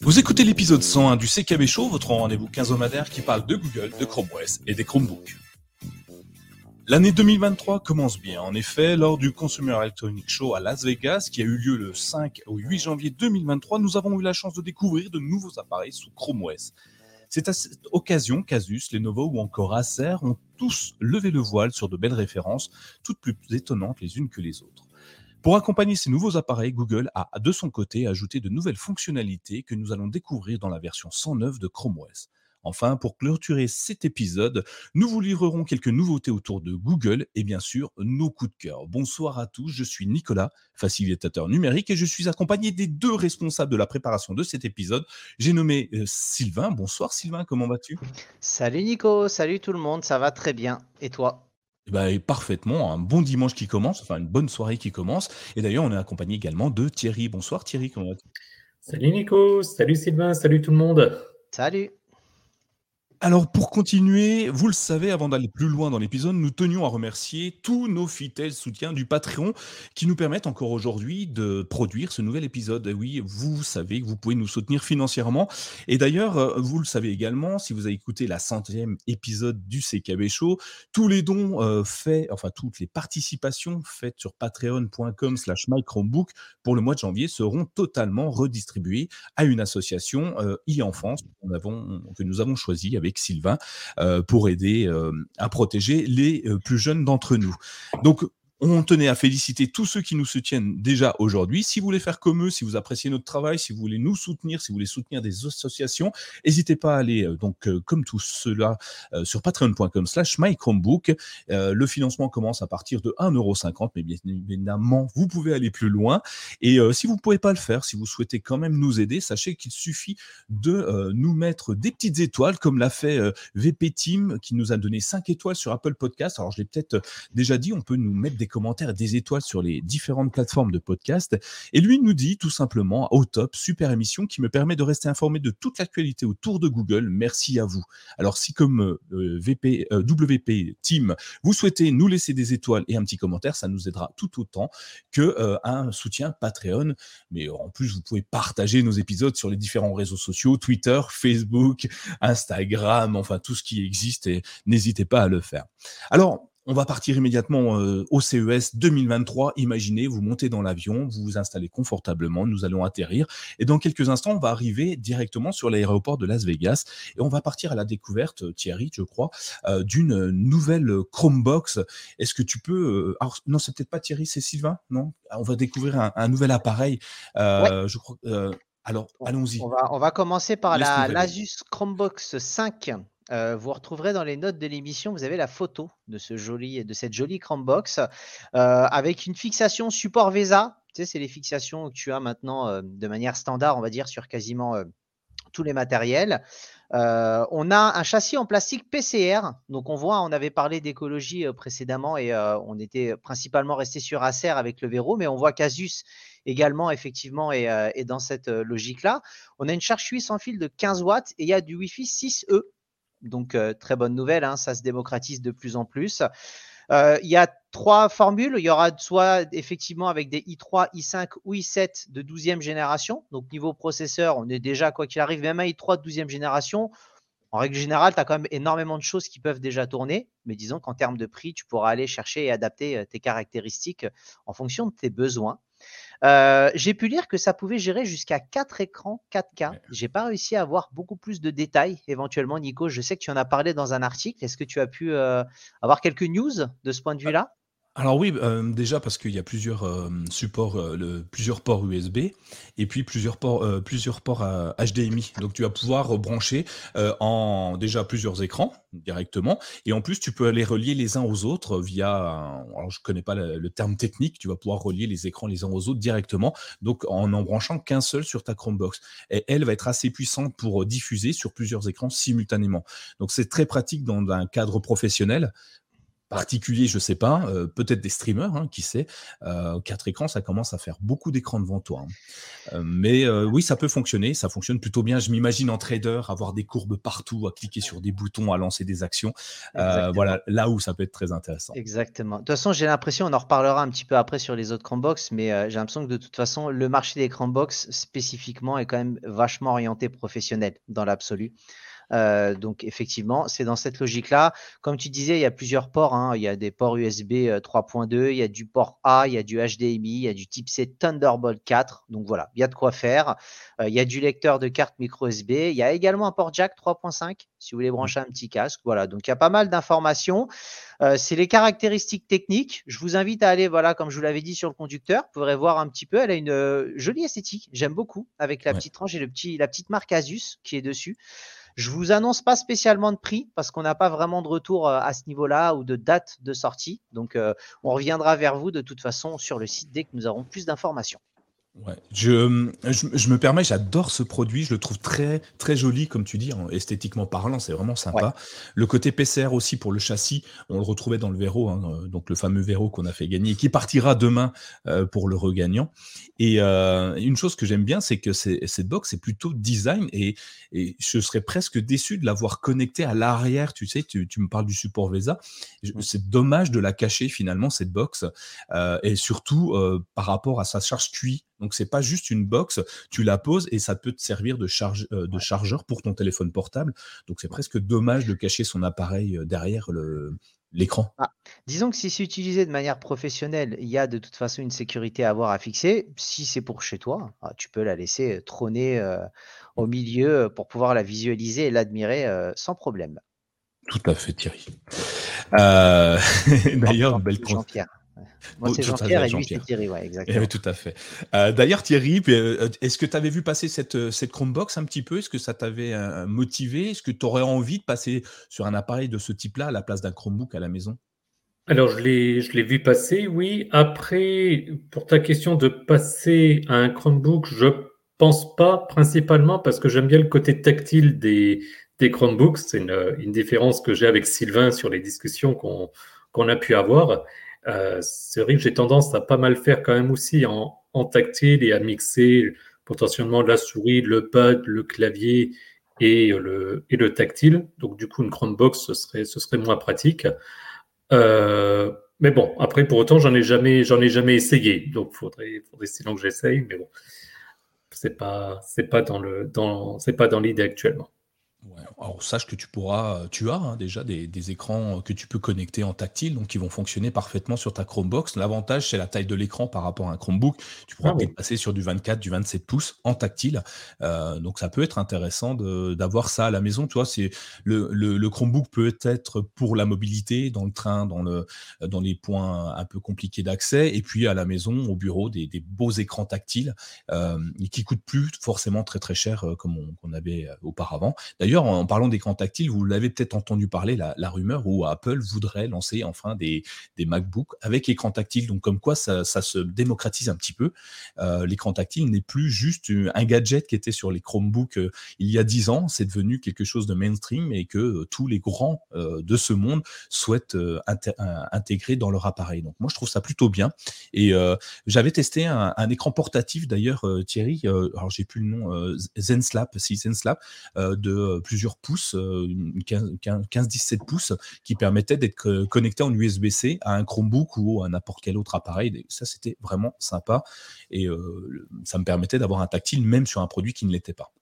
Vous écoutez l'épisode 101 du CKB Show, votre rendez-vous quinzomadaire qui parle de Google, de Chrome OS et des Chromebooks. L'année 2023 commence bien. En effet, lors du Consumer Electronics Show à Las Vegas, qui a eu lieu le 5 au 8 janvier 2023, nous avons eu la chance de découvrir de nouveaux appareils sous Chrome OS. C'est à cette occasion qu'Asus, Lenovo ou encore Acer ont tous levé le voile sur de belles références, toutes plus étonnantes les unes que les autres. Pour accompagner ces nouveaux appareils, Google a de son côté ajouté de nouvelles fonctionnalités que nous allons découvrir dans la version 109 de Chrome OS. Enfin, pour clôturer cet épisode, nous vous livrerons quelques nouveautés autour de Google et bien sûr nos coups de cœur. Bonsoir à tous, je suis Nicolas, facilitateur numérique et je suis accompagné des deux responsables de la préparation de cet épisode. J'ai nommé euh, Sylvain. Bonsoir Sylvain, comment vas-tu? Salut Nico, salut tout le monde, ça va très bien. Et toi? Bah, parfaitement, un bon dimanche qui commence, enfin une bonne soirée qui commence. Et d'ailleurs, on est accompagné également de Thierry. Bonsoir Thierry, comment vas-tu? Salut Nico, salut Sylvain, salut tout le monde. Salut. Alors pour continuer, vous le savez, avant d'aller plus loin dans l'épisode, nous tenions à remercier tous nos fidèles soutiens du Patreon qui nous permettent encore aujourd'hui de produire ce nouvel épisode. Oui, vous savez que vous pouvez nous soutenir financièrement. Et d'ailleurs, euh, vous le savez également, si vous avez écouté la centième épisode du CKB Show, tous les dons euh, faits, enfin toutes les participations faites sur patreon.com slash mychromebook pour le mois de janvier seront totalement redistribuées à une association euh, e-enfance que nous avons choisie avec Sylvain euh, pour aider euh, à protéger les euh, plus jeunes d'entre nous. Donc, on tenait à féliciter tous ceux qui nous soutiennent déjà aujourd'hui. Si vous voulez faire comme eux, si vous appréciez notre travail, si vous voulez nous soutenir, si vous voulez soutenir des associations, n'hésitez pas à aller euh, donc euh, comme tous ceux-là euh, sur patreon.com/slash mychromebook. le financement commence à partir de 1,50€, mais bien évidemment, vous pouvez aller plus loin. Et si vous ne pouvez pas le faire, si vous souhaitez quand même nous aider, sachez qu'il suffit de nous mettre des petites étoiles, comme l'a fait VP Team, qui nous a donné 5 étoiles sur Apple Podcast. Alors, je l'ai peut-être déjà dit, on peut nous mettre des commentaires des étoiles sur les différentes plateformes de podcast. Et lui nous dit tout simplement au top, super émission qui me permet de rester informé de toute l'actualité autour de Google. Merci à vous. Alors si comme euh, VP, euh, WP Team, vous souhaitez nous laisser des étoiles et un petit commentaire, ça nous aidera tout autant que euh, un soutien Patreon. Mais en plus, vous pouvez partager nos épisodes sur les différents réseaux sociaux, Twitter, Facebook, Instagram, enfin tout ce qui existe et n'hésitez pas à le faire. Alors, on va partir immédiatement euh, au CES 2023. Imaginez, vous montez dans l'avion, vous vous installez confortablement, nous allons atterrir. Et dans quelques instants, on va arriver directement sur l'aéroport de Las Vegas. Et on va partir à la découverte, Thierry, je crois, euh, d'une nouvelle Chromebox. Est-ce que tu peux... Euh, alors, non, c'est peut-être pas Thierry, c'est Sylvain, non? On va découvrir un, nouvel appareil. Je crois... alors, allons-y. On va, on va commencer par la l'Asus Chromebox 5 euh, vous retrouverez dans les notes de l'émission, vous avez la photo de, ce joli, de cette jolie Chromebox euh, avec une fixation support VESA. Tu sais, c'est les fixations que tu as maintenant euh, de manière standard, on va dire, sur quasiment tous les matériels. on a un châssis en plastique PCR. Donc, on voit, on avait parlé d'écologie précédemment et on était principalement resté sur Acer avec le verrou, mais on voit qu'Asus également, effectivement, est, dans cette logique-là. On a une charge suisse sans fil de 15 watts et il y a du Wi-Fi 6E. Donc, euh, très bonne nouvelle, hein, ça se démocratise de plus en plus. Euh, il y a trois formules. Il y aura soit effectivement avec des i3, i5 ou i7 de 12e génération. Donc, niveau processeur, on est déjà, quoi qu'il arrive, même un i3 de 12e génération. En règle générale, tu as quand même énormément de choses qui peuvent déjà tourner. Mais disons qu'en termes de prix, tu pourras aller chercher et adapter euh, tes caractéristiques en fonction de tes besoins. Euh, j'ai pu lire que ça pouvait gérer jusqu'à 4 écrans 4K. J'ai pas réussi à avoir beaucoup plus de détails. Éventuellement, Nico, je sais que tu en as parlé dans un article. Est-ce que tu as pu euh, avoir quelques news de ce point de vue-là? Alors oui, euh, déjà parce qu'il y a plusieurs euh, supports, euh, plusieurs ports USB et puis plusieurs ports, plusieurs ports HDMI. Donc tu vas pouvoir brancher en déjà plusieurs écrans directement et en plus tu peux les relier les uns aux autres via. alors je connais pas le, le, terme technique. Tu vas pouvoir relier les écrans les uns aux autres directement. Donc en en branchant qu'un seul sur ta Chromebox. Et elle va être assez puissante pour diffuser sur plusieurs écrans simultanément. Donc c'est très pratique dans un cadre professionnel particuliers, je sais pas. Peut-être des streamers, hein, qui sait. quatre écrans, ça commence à faire beaucoup d'écrans devant toi. Hein. mais oui, ça peut fonctionner. Ça fonctionne plutôt bien. Je m'imagine en trader avoir des courbes partout, à cliquer sur des boutons, à lancer des actions. voilà, là où ça peut être très intéressant. Exactement. De toute façon, j'ai l'impression, on en reparlera un petit peu après sur les autres Chromebox, mais j'ai l'impression que de toute façon, le marché des Chromebox spécifiquement est quand même vachement orienté professionnel dans l'absolu. Euh, donc effectivement, c'est dans cette logique-là. Comme tu disais, il y a plusieurs ports. Hein. Il y a des ports USB 3.2, euh, il y a du port A, il y a du HDMI, il y a du type C Thunderbolt 4. Donc voilà, il y a de quoi faire. Euh, il y a du lecteur de carte micro USB. Il y a également un port jack 3.5 si vous voulez mmh. brancher un petit casque. Voilà, donc il y a pas mal d'informations. c'est les caractéristiques techniques. Je vous invite à aller, voilà, comme je vous l'avais dit sur le conducteur, vous pourrez voir un petit peu. Elle a une jolie esthétique. J'aime beaucoup avec la petite tranche et le petit, la petite marque Asus qui est dessus. Je vous annonce pas spécialement de prix parce qu'on n'a pas vraiment de retour euh, à ce niveau-là ou de date de sortie. Donc, euh, on reviendra vers vous de toute façon sur le site dès que nous aurons plus d'informations. Ouais. Je, je, me permets, j'adore ce produit, je le trouve très très joli, comme tu dis, esthétiquement parlant, c'est vraiment sympa. Le côté PCR aussi pour le châssis, on le retrouvait dans le Véro, hein, euh, donc le fameux Véro qu'on a fait gagner, qui partira demain euh, pour le regagnant. Et euh, une chose que j'aime bien, c'est que cette box est plutôt design et, et, je serais presque déçu de l'avoir connecté à l'arrière. Tu sais, tu, tu, me parles du support VESA. C'est dommage de la cacher finalement cette box et surtout par rapport à sa charge QI donc c'est pas juste une box, tu la poses et ça peut te servir de, charge, euh, de chargeur pour ton téléphone portable. Donc c'est presque dommage de cacher son appareil euh, derrière l'écran. Ah, disons que si c'est utilisé de manière professionnelle, il y a de toute façon une sécurité à avoir à fixer. Si c'est pour chez toi, ah, tu peux la laisser euh, trôner au milieu pour pouvoir la visualiser et l'admirer sans problème. Tout à fait, Thierry. D'ailleurs, belle Jean-Pierre. Moi, c'est Jean-Pierre et lui, c'est Thierry. Ouais, exactement. Oui, tout à fait. Euh, d'ailleurs, Thierry, euh, est-ce que tu avais vu passer cette, euh, cette Chromebox un petit peu? Est-ce que ça t'avait motivé? Est-ce que tu aurais envie de passer sur un appareil de ce type-là à la place d'un Chromebook à la maison? Alors, je l'ai, je l'ai vu passer, oui. Après, pour ta question de passer à un Chromebook, je pense pas, principalement parce que j'aime bien le côté tactile des, des Chromebooks. C'est une, une différence que j'ai avec Sylvain sur les discussions qu'on, qu'on a pu avoir. Euh, c'est vrai que j'ai tendance à pas mal faire quand même aussi en, tactile et à mixer potentiellement la souris, le pad, le clavier et le, et le tactile. Donc du coup, une Chromebox, ce serait, ce serait moins pratique. Euh, mais bon, après, pour autant, j'en ai jamais, j'en ai jamais essayé. Donc, faudrait, faudrait sinon que j'essaye. Mais bon, c'est pas, c'est pas dans le, dans, c'est pas dans l'idée actuellement. Alors sache que tu pourras, tu as hein, déjà des, écrans que tu peux connecter en tactile, donc qui vont fonctionner parfaitement sur ta Chromebox. L'avantage, c'est la taille de l'écran par rapport à un Chromebook. Tu pourras ah passer sur du 24, du 27 pouces en tactile. Euh, donc ça peut être intéressant d'avoir ça à la maison. Tu vois, c'est le, le, Chromebook peut être pour la mobilité dans le train, dans, le, dans les points un peu compliqués d'accès, et puis à la maison, au bureau, des, beaux écrans tactiles euh, qui coûtent plus forcément très très cher euh, comme on, on avait auparavant. D'ailleurs en parlant d'écran tactile, vous l'avez peut-être entendu parler, la, rumeur où Apple voudrait lancer enfin des, MacBooks avec écran tactile. Donc, comme quoi ça, se démocratise un petit peu. Euh, l'écran tactile n'est plus juste un gadget qui était sur les Chromebooks euh, il y a dix ans. C'est devenu quelque chose de mainstream et que euh, tous les grands de ce monde souhaitent intégrer dans leur appareil. Donc, moi, je trouve ça plutôt bien. Et j'avais testé un, écran portatif d'ailleurs, Thierry. alors, j'ai plus le nom, ZenSlap, si ZenSlap, de plusieurs pouces, 15-17 pouces, qui permettaient d'être connecté en USB-C à un Chromebook ou à n'importe quel autre appareil. ça, c'était vraiment sympa. Et ça me permettait d'avoir un tactile même sur un produit qui ne l'était pas.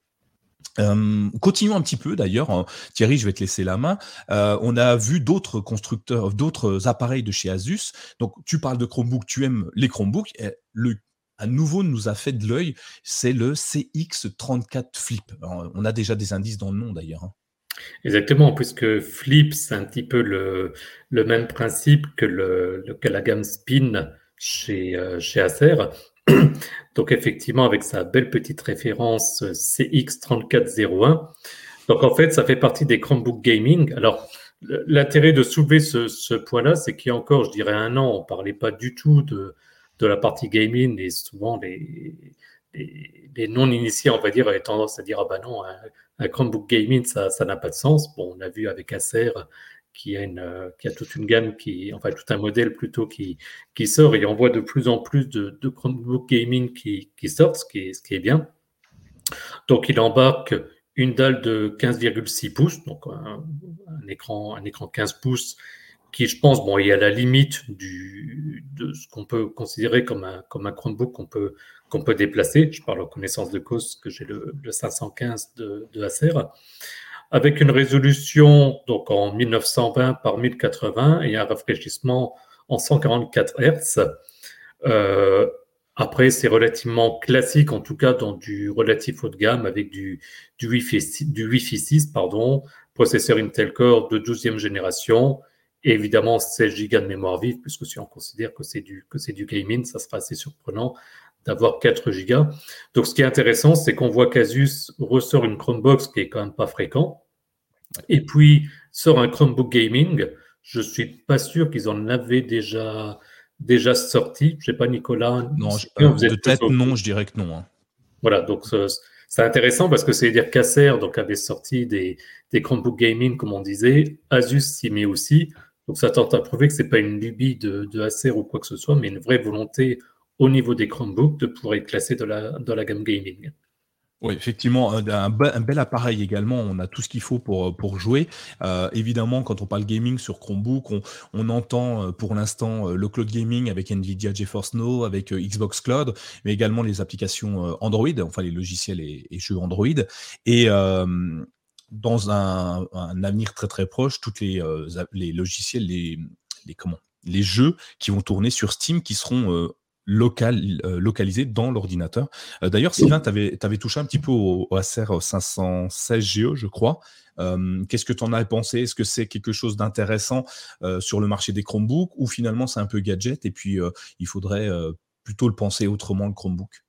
continuons un petit peu d'ailleurs. Thierry, je vais te laisser la main. on a vu d'autres constructeurs, d'autres appareils de chez Asus. Donc, tu parles de Chromebook, tu aimes les Chromebooks. À nouveau nous a fait de l'œil, c'est le CX34 Flip. on a déjà des indices dans le nom d'ailleurs. Hein. Exactement, puisque Flip, c'est un petit peu le, même principe que, le, la gamme Spin chez, euh, Acer. Donc effectivement, avec sa belle petite référence CX3401. Donc en fait, ça fait partie des Chromebook Gaming. Alors, l'intérêt de soulever ce, ce point-là, c'est qu'il y a encore, je dirais, un an, on ne parlait pas du tout de, de la partie gaming et souvent les, non-initiés, on va dire, avaient tendance à dire Ah ben non, un, Chromebook gaming, ça n'a pas de sens. Bon, on a vu avec Acer qui a, une, qui a toute une gamme, qui, enfin tout un modèle plutôt qui, qui sort et on voit de plus en plus de, de Chromebook gaming qui, qui sortent, ce qui, est, ce qui est bien. Donc il embarque une dalle de 15,6 pouces, donc un, écran, un écran 15 pouces qui, je pense, bon, est à la limite de ce qu'on peut considérer comme un, comme un Chromebook qu'on peut, qu'on peut déplacer. Je parle en connaissance de cause que j'ai le, 515 de, Acer, avec une résolution donc en 1920 par 1080 et un rafraîchissement en 144 Hz. Euh, après, c'est relativement classique, en tout cas dans du relatif haut de gamme, avec du, du Wi-Fi 6, pardon, processeur Intel Core de 12e génération, et évidemment 16 Go de mémoire vive, puisque si on considère que c'est du, que c'est du gaming, ça sera assez surprenant d'avoir 4 Go. Donc, ce qui est intéressant, c'est qu'on voit qu'Asus ressort une Chromebox qui est quand même pas fréquent, et puis sort un Chromebook gaming. Je suis pas sûr qu'ils en avaient déjà déjà sorti. Je sais pas, Nicolas. Non, de tête, non, je dirais que non. Hein. Voilà, donc c'est intéressant parce que c'est dire qu'Acer donc avait sorti des, des Chromebook gaming, comme on disait. Asus s'y met aussi. Donc ça tente à prouver que c'est pas une lubie de, Acer ou quoi que ce soit, mais une vraie volonté au niveau des Chromebooks de pouvoir être classé dans la, gamme gaming. Oui, effectivement, un, bel appareil également. On a tout ce qu'il faut pour, euh, jouer. Euh, évidemment, quand on parle gaming sur Chromebook, on, entend euh, pour l'instant le cloud gaming avec NVIDIA GeForce Now, avec Xbox Cloud, mais également les applications Android, enfin les logiciels et, jeux Android. Et dans un, un, avenir très très proche, tous les, les logiciels, les, les, comment, les jeux qui vont tourner sur Steam, qui seront local, euh, localisé dans l'ordinateur. Euh, d'ailleurs, Sylvain, tu avais, touché un petit peu au, Acer 516 GE, je crois. Euh, qu'est-ce que tu en as pensé? Est-ce que c'est quelque chose d'intéressant sur le marché des Chromebooks ou finalement c'est un peu gadget et puis il faudrait plutôt le penser autrement, le Chromebook?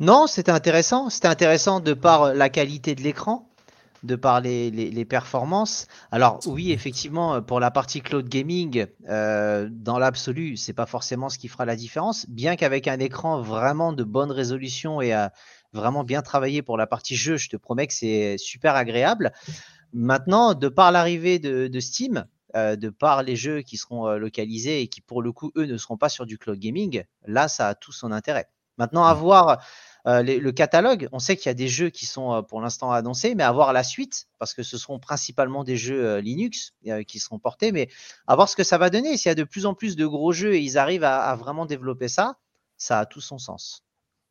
Non, c'était intéressant. C'était intéressant de par la qualité de l'écran de par les, performances. Alors oui, effectivement, pour la partie cloud gaming, euh, dans l'absolu, c'est pas forcément ce qui fera la différence, bien qu'avec un écran vraiment de bonne résolution et vraiment bien travaillé pour la partie jeu, je te promets que c'est super agréable. Maintenant, de par l'arrivée de, Steam, euh, de par les jeux qui seront euh, localisés et qui pour le coup, eux, ne seront pas sur du cloud gaming, là, ça a tout son intérêt. Maintenant, à voir euh, le catalogue, on sait qu'il y a des jeux qui sont euh, pour l'instant annoncés, mais à voir la suite, parce que ce seront principalement des jeux euh, Linux qui seront portés, mais à voir ce que ça va donner. S'il y a de plus en plus de gros jeux et ils arrivent à vraiment développer ça, ça a tout son sens.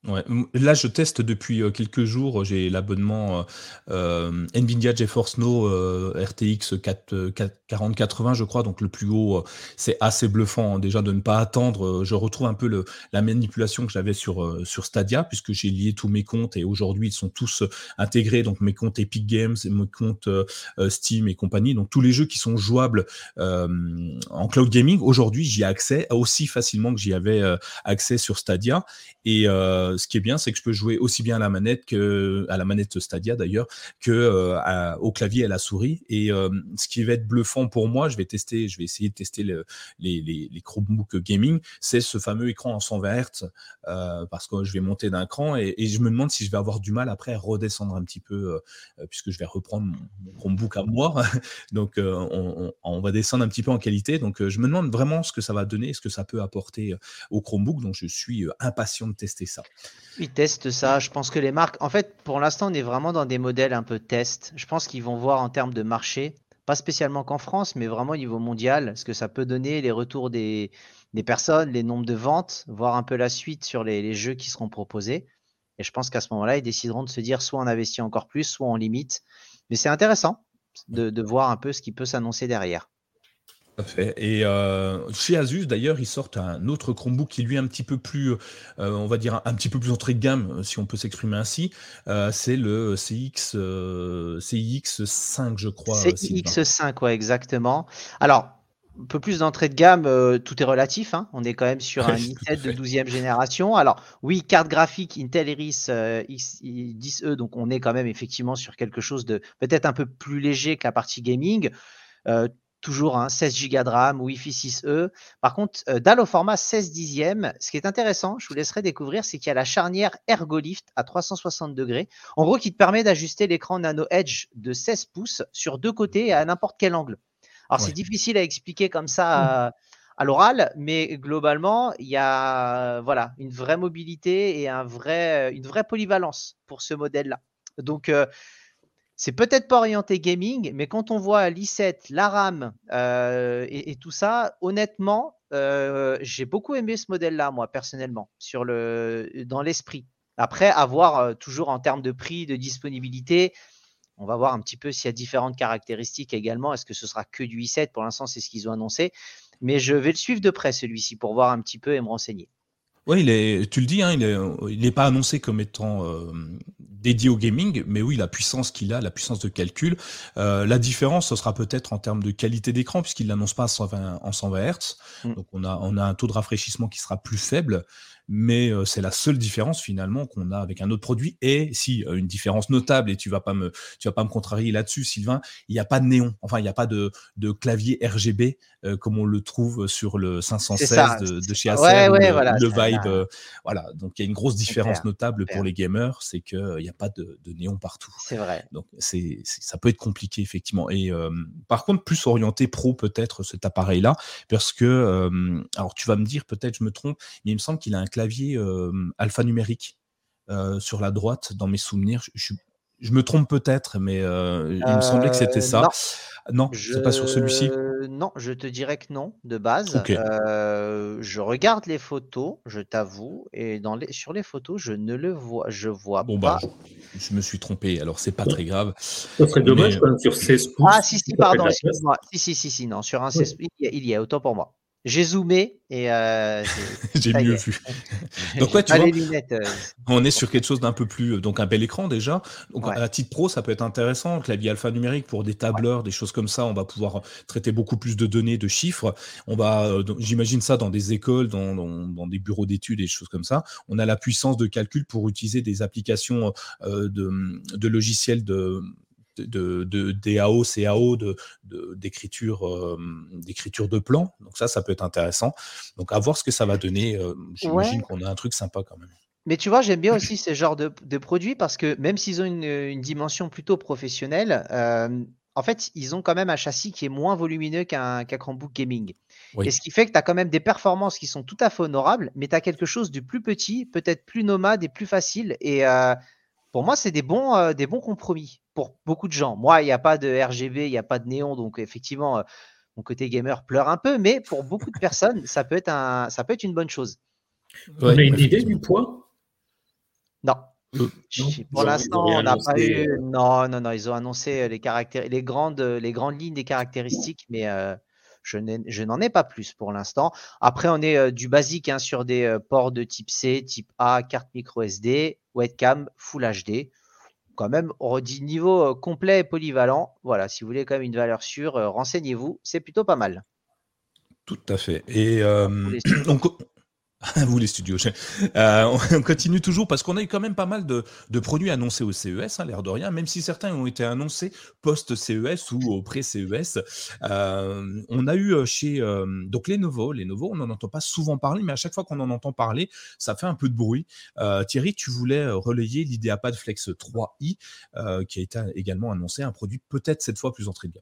Là, je teste depuis euh, quelques jours. J'ai l'abonnement euh, euh, Nvidia GeForce Now RTX 4, 4080, je crois. Donc le plus haut, c'est assez bluffant hein, déjà de ne pas attendre. Je retrouve un peu la manipulation que j'avais sur sur Stadia puisque j'ai lié tous mes comptes et aujourd'hui ils sont tous intégrés. Donc mes comptes Epic Games, mes comptes Steam et compagnie. Donc tous les jeux qui sont jouables en cloud gaming aujourd'hui, j'y ai accès aussi facilement que j'y avais accès sur Stadia et euh, ce qui est bien, c'est que je peux jouer aussi bien à la manette que à la manette Stadia d'ailleurs que euh, au clavier et à la souris. Et euh, ce qui va être bluffant pour moi, je vais tester, je vais essayer de tester les, les, Chromebook gaming, c'est ce fameux écran en 120 Hz parce que je vais monter d'un cran et, je me demande si je vais avoir du mal après à redescendre un petit peu puisque je vais reprendre mon, Chromebook à moi. Donc on, on, va descendre un petit peu en qualité. Donc je me demande vraiment ce que ça va donner, ce que ça peut apporter au Chromebook. Donc je suis impatient de tester ça. Ils testent ça. Je pense que les marques, en fait, pour l'instant, on est vraiment dans des modèles un peu test. Je pense qu'ils vont voir en termes de marché, pas spécialement qu'en France, mais vraiment au niveau mondial, ce que ça peut donner, les retours des, personnes, les nombres de ventes, voir un peu la suite sur les, jeux qui seront proposés. Et je pense qu'à ce moment-là, ils décideront de se dire soit on investit encore plus, soit on limite. Mais c'est intéressant de voir un peu ce qui peut s'annoncer derrière fait. Et euh, chez Asus, d'ailleurs, ils sortent un autre Chromebook qui lui est un petit peu plus, euh, on va dire un, petit peu plus entrée de gamme, si on peut s'exprimer ainsi. Euh, c'est le CX, CX5, je crois. CX5, ouais, exactement. Alors, un peu plus d'entrée de gamme, tout est relatif. Hein. On est quand même sur un Intel de 12e génération. Alors, oui, carte graphique Intel Iris X10E, donc on est quand même effectivement sur quelque chose de peut-être un peu plus léger que la partie gaming toujours un 16 Go de RAM, Wi-Fi 6E. Par contre, euh, dalle au format 16 dixièmes. Ce qui est intéressant, je vous laisserai découvrir, c'est qu'il y a la charnière ErgoLift à 360 degrés. En gros, qui te permet d'ajuster l'écran Nano Edge de 16 pouces sur deux côtés et à n'importe quel angle. Alors, c'est difficile à expliquer comme ça. Mmh. À, l'oral, mais globalement, il y a voilà, une vraie mobilité et un vrai, une vraie polyvalence pour ce modèle-là. Donc, c'est peut-être pas orienté gaming, mais quand on voit l'i7, la RAM euh, et, tout ça, honnêtement, euh, j'ai beaucoup aimé ce modèle-là, moi, personnellement, dans l'esprit. Après, à voir euh, toujours en termes de prix, de disponibilité, on va voir un petit peu s'il y a différentes caractéristiques également. Est-ce que ce sera que du i7 Pour l'instant, c'est ce qu'ils ont annoncé. Mais je vais le suivre de près, celui-ci, pour voir un petit peu et me renseigner. Oui, il est, tu le dis, hein, il n'est pas annoncé comme étant dédié au gaming, mais oui, la puissance qu'il a, la puissance de calcul. Euh, la différence, ce sera peut-être en termes de qualité d'écran, puisqu'il l'annonce pas en 120 Hz. Mm. Donc on a, on a un taux de rafraîchissement qui sera plus faible mais c'est la seule différence finalement qu'on a avec un autre produit. Et si une différence notable, et tu vas pas me, tu vas pas me contrarier là-dessus, Sylvain, il n'y a pas de néon, enfin il n'y a pas de, de clavier RGB comme on le trouve sur le 516 de, chez Acer, le, Vibe, voilà. Donc il y a une grosse différence notable pour les gamers, c'est qu'il n'y a pas de, de néon partout. C'est vrai. Donc c'est, ça peut être compliqué effectivement. Et par contre, plus orienté pro peut-être cet appareil-là, parce que alors tu vas me dire peut-être je me trompe, mais il me semble qu'il a un clavier alphanumérique sur la droite dans mes souvenirs. Je, me trompe peut-être, mais il me semblait que c'était ça. Non, je... c'est pas sur celui-ci. Non, je te dirais que non, de base. je regarde les photos, je t'avoue, et dans les... sur les photos, je ne le vois, je vois bon, bah, pas. Bah, je, me suis trompé, alors c'est pas très grave. Ça serait dommage même sur 16 pouces. Ah, si, si, pardon, excuse-moi. Si, si, si, si, non, sur un 16 pouces, il y a autant pour moi. J'ai zoomé et euh, j'ai mieux vu. donc ouais, tu vois, euh, on est sur quelque chose d'un peu plus euh, donc un bel écran déjà. Donc à titre pro, ça peut être intéressant. Clavier alphanumérique pour des tableurs, des choses comme ça, on va pouvoir traiter beaucoup plus de données, de chiffres. On va, j'imagine ça dans des écoles, dans, dans, des bureaux d'études, et des choses comme ça. On a la puissance de calcul pour utiliser des applications de, de logiciels de de, de DAO, CAO, de, d'écriture, euh, d'écriture de plan. Donc ça, ça peut être intéressant. Donc à voir ce que ça va donner. Euh, j'imagine qu'on a un truc sympa quand même. Mais tu vois, j'aime bien aussi ce genre de, produits parce que même s'ils ont une, dimension plutôt professionnelle, euh, en fait, ils ont quand même un châssis qui est moins volumineux qu'un Chromebook gaming. Et ce qui fait que tu as quand même des performances qui sont tout à fait honorables, mais tu as quelque chose de plus petit, peut-être plus nomade et plus facile. Et pour moi, c'est des bons, des bons compromis pour beaucoup de gens. Moi, il n'y a pas de RGB, il n'y a pas de néon, donc effectivement, euh, mon côté gamer pleure un peu, mais pour beaucoup de personnes, ça peut être, un, ça peut être une bonne chose. On a une idée du poids? Non. Euh, pour l'instant, on n'a pas eu. Non, non, non. Ils ont annoncé euh, les caractères, les grandes, les grandes lignes des caractéristiques, mais je n'en ai pas plus pour l'instant. Après, on est du basique hein, sur des ports de type C, type A, carte micro SD, webcam, Full HD quand même, on dit niveau complet et polyvalent. Voilà, si vous voulez quand même une valeur sûre, renseignez-vous, c'est plutôt pas mal. Tout à fait. Et donc, Vous les studios. Euh, on continue toujours parce qu'on a eu quand même pas mal de, produits annoncés au CES, hein, l'air de rien, même si certains ont été annoncés post-CES ou au pré-CES. Euh, on a eu euh, chez donc Lenovo, Lenovo, on n'en entend pas souvent parler, mais à chaque fois qu'on en entend parler, ça fait un peu de bruit. Thierry, tu voulais relayer l'IdeaPad Flex 3i, qui a été également annoncé, un produit peut-être cette fois plus entré de.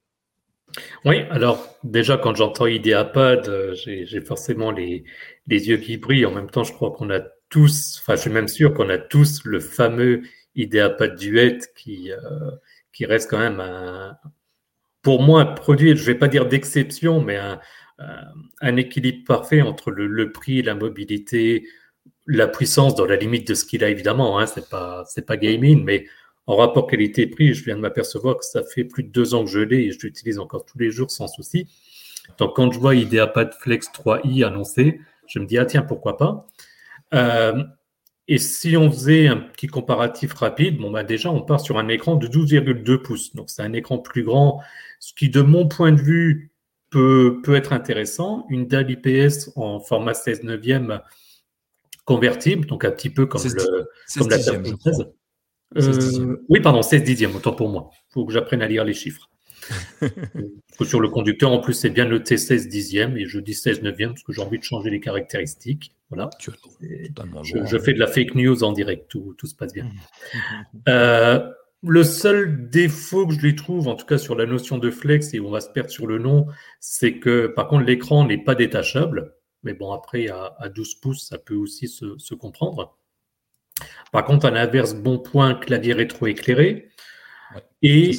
Oui, alors déjà quand j'entends IdeaPad, euh, j'ai forcément les, yeux qui brillent. En même temps, je crois qu'on a tous, enfin je suis même sûr qu'on a tous le fameux IdeaPad Duet qui, euh, qui reste quand même pour moi un produit, je ne vais pas dire d'exception, mais un, équilibre parfait entre le, prix, la mobilité, la puissance dans la limite de ce qu'il a évidemment. Hein, c'est pas pas gaming, mais en rapport qualité-prix, je viens de m'apercevoir que ça fait plus de deux ans que je l'ai et je l'utilise encore tous les jours sans souci. Donc, quand je vois IdeaPad Flex 3i annoncé, je me dis, ah tiens, pourquoi pas? Euh, Et si on faisait un petit comparatif rapide, bon, bah déjà, on part sur un écran de 12,2 pouces. Donc, c'est un écran plus grand, ce qui, de mon point de vue, peut, peut être intéressant. Une dalle IPS en format 16 neuvième convertible, donc un petit peu comme, le, comme la 13. Euh, oui, pardon, 16 dixièmes, autant pour moi. Il faut que j'apprenne à lire les chiffres. sur le conducteur, en plus, c'est bien noté 16 dixièmes et je dis 16 neuvièmes parce que j'ai envie de changer les caractéristiques. Voilà. Je, fais de la fake news en direct, tout, se passe bien. Euh, le seul défaut que je lui trouve, en tout cas sur la notion de flex, et on va se perdre sur le nom, c'est que par contre l'écran n'est pas détachable. Mais bon, après, à, 12 pouces, ça peut aussi se, comprendre. Par contre, à l'inverse, bon point, clavier rétroéclairé. et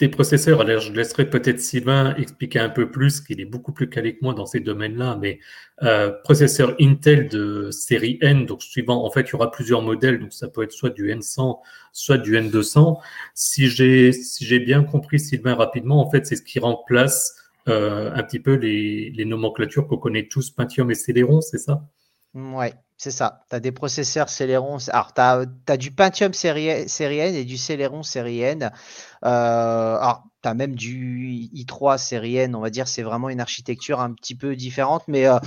des processeurs, alors je laisserai peut-être Sylvain expliquer un peu plus, qu'il est beaucoup plus calé que moi dans ces domaines-là, mais euh, processeur Intel de série N, donc suivant, en fait, il y aura plusieurs modèles, donc ça peut être soit du N100, soit du N200. Si j'ai si j'ai bien compris Sylvain rapidement, en fait, c'est ce qui remplace euh, un petit peu les, les nomenclatures qu'on connaît tous, Pentium et Celeron, c'est ça? Ouais, c'est ça. Tu as des processeurs Celeron. Alors, tu as, du Pentium série, N et du Celeron série N. Euh, alors, tu as même du i3 série N. On va dire c'est vraiment une architecture un petit peu différente, mais euh,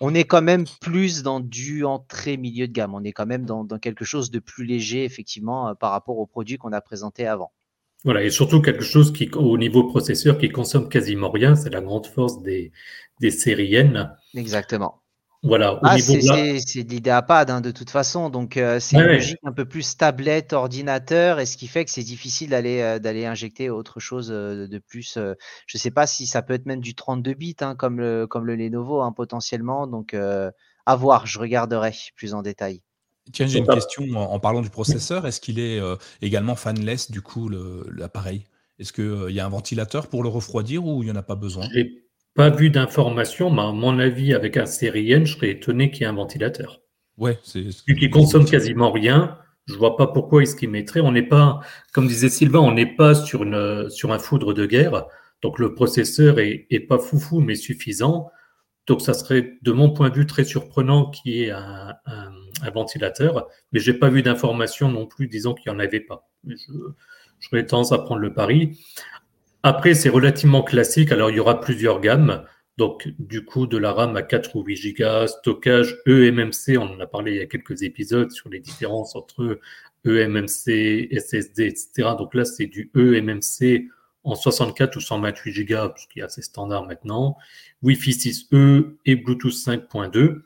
on est quand même plus dans du entrée milieu de gamme. On est quand même dans, quelque chose de plus léger, effectivement, euh, par rapport aux produits qu'on a présentés avant. Voilà, et surtout quelque chose qui, au niveau processeur, qui consomme quasiment rien. C'est la grande force des, des séries N. Exactement. Voilà, ah, c'est de l'idée à pad hein, de toute façon, donc euh, c'est une logique un peu plus tablette, ordinateur, et ce qui fait que c'est difficile d'aller euh, d'aller injecter autre chose euh, de plus. je ne sais pas si ça peut être même du 32 bits hein, comme le comme le Lenovo hein, potentiellement, donc à voir. Je regarderai plus en détail. Tiens, j'ai une question en, parlant du processeur. Est-ce qu'il est également fanless du coup l'appareil? Est-ce qu'il y a un ventilateur pour le refroidir ou il n'y en a pas besoin? Pas vu d'informations, mais à mon avis, avec un série N, je serais étonné qu'il y ait un ventilateur. Ouais, c'est. Vu qu'il consomme quasiment rien, je vois pas pourquoi est-ce qu'il mettrait. On n'est pas, comme disait Sylvain, on n'est pas sur, une, sur un foudre de guerre. Donc le processeur est, pas foufou, mais suffisant. Donc ça serait, de mon point de vue, très surprenant qu'il y ait un, ventilateur. Mais j'ai pas vu d'informations non plus disant qu'il n'y en avait pas. Je, j'aurais tendance à prendre le pari. Après, c'est relativement classique. Alors, il y aura plusieurs gammes. Donc, du coup, de la RAM à 4 ou 8 Go, stockage eMMC, on en a parlé il y a quelques épisodes sur les différences entre eMMC, SSD, etc. Donc là, c'est du eMMC en 64 ou 128 Go, ce qui est assez standard maintenant. Wi-Fi 6E et Bluetooth 5.2.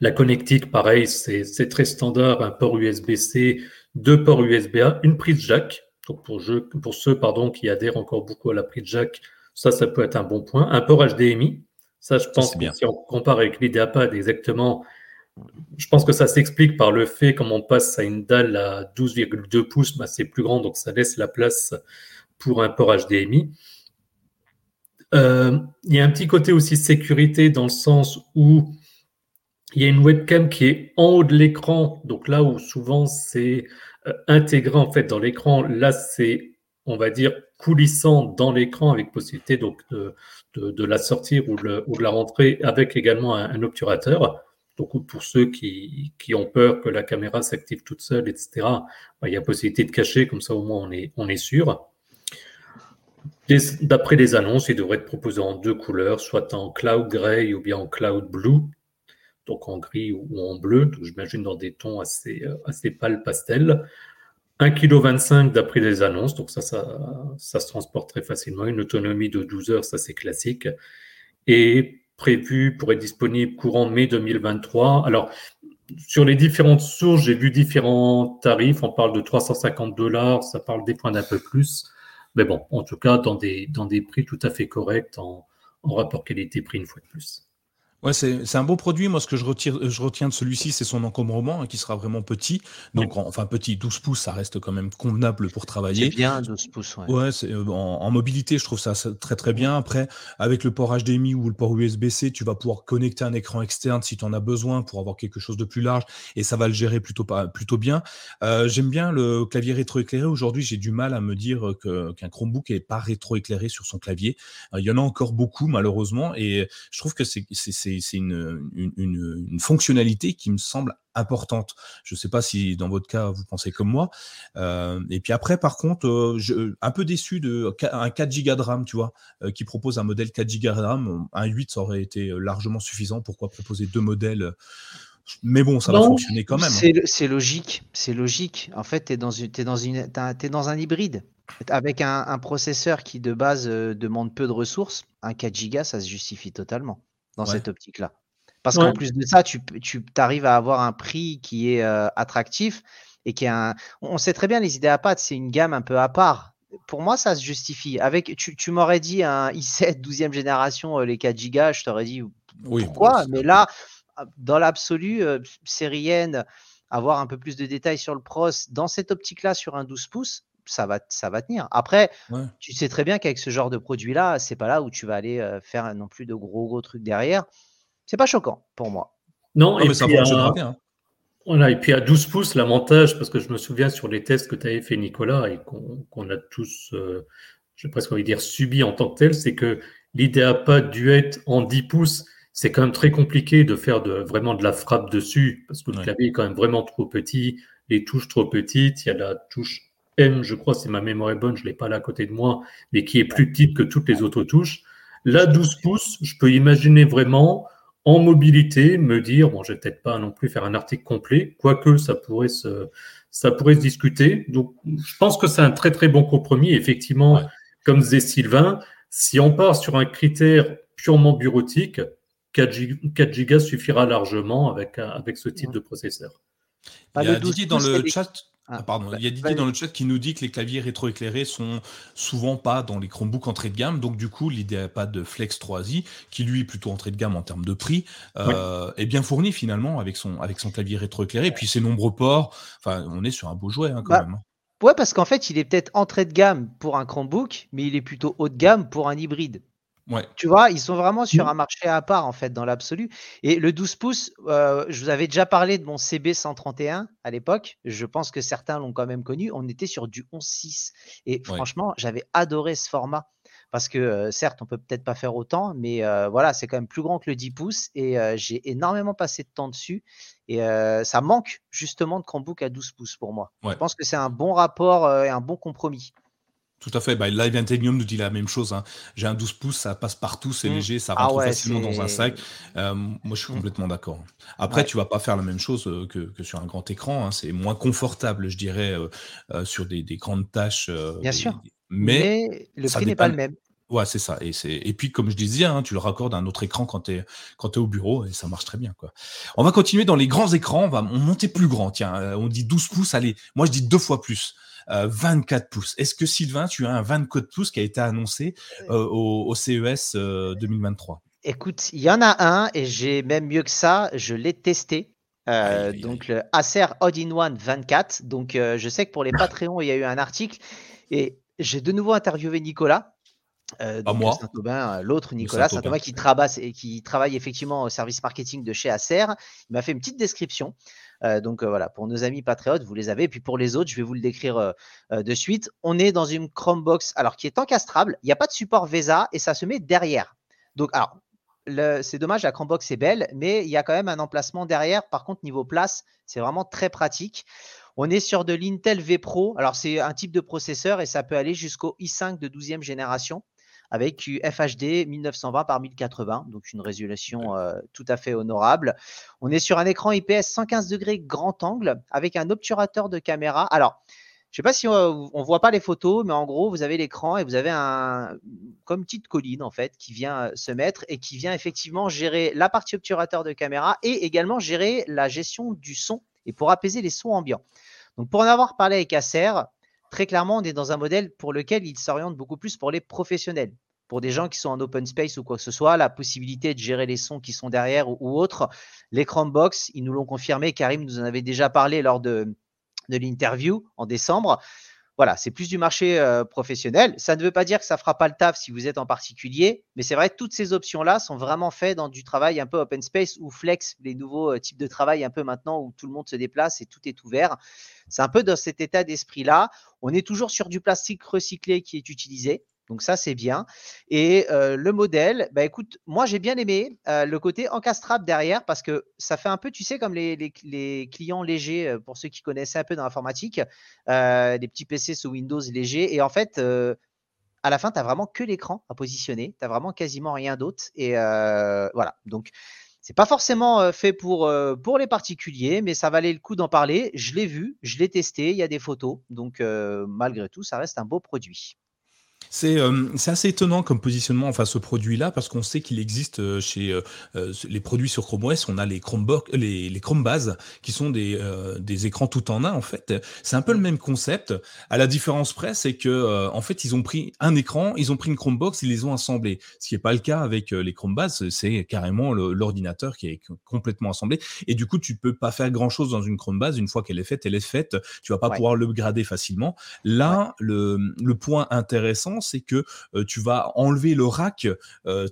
La connectique, pareil, c'est très standard, un port USB-C, deux ports USB-A, une prise jack, donc pour, pour ceux pardon, qui adhèrent encore beaucoup à la prise jack, ça, ça peut être un bon point. Un port HDMI, ça, je pense que si on compare avec l'IdeaPad exactement, je pense que ça s'explique par le fait, comme on passe à une dalle à 12,2 pouces, bah, c'est plus grand, donc ça laisse la place pour un port HDMI. Euh, il y a un petit côté aussi sécurité dans le sens où il y a une webcam qui est en haut de l'écran, donc là où souvent c'est intégré en fait dans l'écran. Là, c'est, on va dire, coulissant dans l'écran avec possibilité donc de, la sortir ou de, la rentrer avec également un, obturateur. Donc, pour ceux qui, qui, ont peur que la caméra s'active toute seule, etc., bah, il y a possibilité de cacher, comme ça au moins on est, on est sûr. D'après les annonces, il devrait être proposé en deux couleurs, soit en cloud gray ou bien en cloud blue, donc en gris ou en bleu, j'imagine dans des tons assez, euh, pâles pastel. 1,25 kg d'après les annonces, donc ça, ça, se transporte très facilement. Une autonomie de 12 heures, ça c'est classique. Et prévu pour être disponible courant mai 2023. Alors, sur les différentes sources, j'ai vu différents tarifs. On parle de 350 dollars, ça parle des points d'un peu plus. Mais bon, en tout cas, dans des, prix tout à fait corrects en rapport qualité-prix une fois de plus. Ouais, c'est un beau produit. Moi, ce que je, retire, je retiens de celui-ci, c'est son encombrement, hein, qui sera vraiment petit. Donc, enfin, petit, 12 pouces, ça reste quand même convenable pour travailler. C'est bien, 12 pouces. Ouais, ouais euh, en, mobilité, je trouve ça, très très bien. Après, avec le port HDMI ou le port USB-C, tu vas pouvoir connecter un écran externe si tu en as besoin pour avoir quelque chose de plus large et ça va le gérer plutôt, pas, plutôt bien. Euh, j'aime bien le clavier rétroéclairé. Aujourd'hui, j'ai du mal à me dire qu'un Chromebook n'est pas rétroéclairé sur son clavier. Euh, il y en a encore beaucoup, malheureusement, et je trouve que c'est c'est une, une, fonctionnalité qui me semble importante. Je ne sais pas si dans votre cas vous pensez comme moi. Euh, et puis après, par contre, euh, je, un peu déçu de un 4 Go de RAM, tu vois, euh, qui propose un modèle 4 Go de RAM. Un 8, ça aurait été largement suffisant. Pourquoi proposer deux modèles mais bon, ça va fonctionner quand même. Hein. C'est logique, c'est logique. En fait, tu es, dans, es, dans une, es dans un hybride. Avec un, un, processeur qui de base demande peu de ressources, un 4 Go, ça se justifie totalement dans cette optique-là. Parce qu'en plus de ça, tu, tu arrives à avoir un prix qui est euh, attractif et qui est un. On sait très bien les idées à pattes, c'est une gamme un peu à part. Pour moi, ça se justifie. Avec, tu, m'aurais dit un i7 12e génération, les 4 Go, je t'aurais dit pourquoi? mais là, dans l'absolu, série N, avoir un peu plus de détails sur le pros dans cette optique-là sur un 12 pouces, ça va, ça va tenir. Après, tu sais très bien qu'avec ce genre de produit-là, c'est pas là où tu vas aller faire non plus de gros gros trucs derrière. C'est pas choquant pour moi. Non, et, puis à, bien. Voilà, et puis à 12 pouces, l'avantage, parce que je me souviens sur les tests que tu avais fait, Nicolas, et qu'on a tous, je vais presque envie de dire, subi en tant que tel, c'est que l'IdeaPad Duet en 10 pouces, c'est quand même très compliqué de faire de, vraiment de la frappe dessus, parce que le clavier est quand même vraiment trop petit, les touches trop petites, il y a la touche M, je crois, si ma mémoire est bonne, je ne l'ai pas là à côté de moi, mais qui est plus petite que toutes les autres touches. Là, 12 pouces, je peux imaginer vraiment en mobilité me dire, bon, je vais peut-être pas non plus faire un article complet, quoique ça pourrait se, ça pourrait se discuter. Donc, je pense que c'est un très très bon compromis. Effectivement, comme disait Sylvain, si on part sur un critère purement bureautique, 4 Go, suffira largement avec, avec ce type de processeur. Il y a Didier dans le chat. Ah, pardon, il y a Didier dans le chat qui nous dit que les claviers rétroéclairés sont souvent pas dans les Chromebooks entrée de gamme. Donc, du coup, l'idée pas de Flex 3i, qui lui est plutôt entrée de gamme en termes de prix, euh, est bien fourni finalement avec son, avec son clavier rétroéclairé. Et puis, ses nombreux ports. Enfin, on est sur un beau jouet hein, quand bah, même. Hein. Ouais, parce qu'en fait, il est peut-être entrée de gamme pour un Chromebook, mais il est plutôt haut de gamme pour un hybride. Tu vois, ils sont vraiment sur mmh. un marché à part, en fait, dans l'absolu. Et le 12 pouces, euh, je vous avais déjà parlé de mon CB131 à l'époque. Je pense que certains l'ont quand même connu. On était sur du 11.6. Et franchement, j'avais adoré ce format. Parce que euh, certes, on peut peut-être pas faire autant, mais euh, voilà, c'est quand même plus grand que le 10 pouces et j'ai énormément passé de temps dessus. Et ça manque justement de Chromebook à 12 pouces pour moi. Je pense que c'est un bon rapport et un bon compromis. Tout à fait. Bah, Live Intellium nous dit la même chose. Hein. J'ai un 12 pouces, ça passe partout, c'est mmh. léger, ça rentre ah facilement dans un sac. Euh, moi, je suis mmh. complètement d'accord. Après, tu vas pas faire la même chose euh, que, sur un grand écran. Hein. C'est moins confortable, je dirais, euh, sur des, grandes tâches. Bien sûr. Mais, le prix n'est pas le même. Ouais, c'est ça. Et, et puis, comme je disais, hein, tu le raccordes à un autre écran quand tu es, es au bureau et ça marche très bien. Quoi. On va continuer dans les grands écrans. On va monter plus grand. Tiens, on dit 12 pouces. Allez, moi, je dis deux fois plus. 24 euh, pouces. Est-ce que Sylvain, tu as un 24 pouces qui a été annoncé euh, au, CES 2023 euh, Écoute, il y en a un et j'ai même mieux que ça, je l'ai testé. donc le Acer All-in-One 24. Donc je sais que pour les Patreons, il y a eu un article et j'ai de nouveau interviewé Nicolas. Euh, moi. l'autre Nicolas Saint-Aubin qui, et qui travaille effectivement au service marketing de chez Acer. Il m'a fait une petite description donc euh, voilà, pour nos amis patriotes, vous les avez. Et puis pour les autres, je vais vous le décrire euh, de suite. On est dans une Chromebox, alors qui est encastrable. Il n'y a pas de support VESA et ça se met derrière. Donc alors, c'est dommage, la Chromebox est belle, mais il y a quand même un emplacement derrière. Par contre, niveau place, c'est vraiment très pratique. On est sur de l'Intel V Pro. Alors, c'est un type de processeur et ça peut aller jusqu'au i5 de 12e génération avec FHD 1920 par 1080, donc une résolution euh, tout à fait honorable. On est sur un écran IPS 115 degrés grand angle avec un obturateur de caméra. Alors, je ne sais pas si on, ne voit pas les photos, mais en gros, vous avez l'écran et vous avez un comme petite colline en fait qui vient euh, se mettre et qui vient effectivement gérer la partie obturateur de caméra et également gérer la gestion du son et pour apaiser les sons ambiants. Donc pour en avoir parlé avec Acer, très clairement, on est dans un modèle pour lequel il s'oriente beaucoup plus pour les professionnels. Pour des gens qui sont en open space ou quoi que ce soit, la possibilité de gérer les sons qui sont derrière ou, autres. L'écran box, ils nous l'ont confirmé. Karim nous en avait déjà parlé lors de, de l'interview en décembre. Voilà, c'est plus du marché euh, professionnel. Ça ne veut pas dire que ça ne fera pas le taf si vous êtes en particulier, mais c'est vrai que toutes ces options-là sont vraiment faites dans du travail un peu open space ou flex, les nouveaux euh, types de travail un peu maintenant où tout le monde se déplace et tout est ouvert. C'est un peu dans cet état d'esprit-là. On est toujours sur du plastique recyclé qui est utilisé. Donc ça, c'est bien. Et le modèle, bah écoute, moi j'ai bien aimé le côté encastrable derrière parce que ça fait un peu, tu sais, comme les, clients légers, pour ceux qui connaissent un peu dans l'informatique, des petits PC sous Windows légers. Et en fait, à la fin, tu n'as vraiment que l'écran à positionner. Tu n'as vraiment quasiment rien d'autre. Et voilà. Donc, c'est pas forcément fait pour, pour les particuliers, mais ça valait le coup d'en parler. Je l'ai vu, je l'ai testé, il y a des photos. Donc, malgré tout, ça reste un beau produit. C'est assez étonnant comme positionnement enfin ce produit-là parce qu'on sait qu'il existe chez les produits sur Chrome OS, on a les Chromebook, les, les Chromebase qui sont des, des écrans tout en un en fait. C'est un peu le même concept. À la différence près, c'est que en fait ils ont pris un écran, ils ont pris une Chromebox, ils les ont assemblés. Ce qui n'est pas le cas avec les Chromebase, c'est carrément l'ordinateur qui est complètement assemblé. Et du coup, tu peux pas faire grand chose dans une Chromebase. Une fois qu'elle est faite, elle est faite. Tu vas pas pouvoir le grader facilement. Là, le, le point intéressant, c'est que tu vas enlever le rack,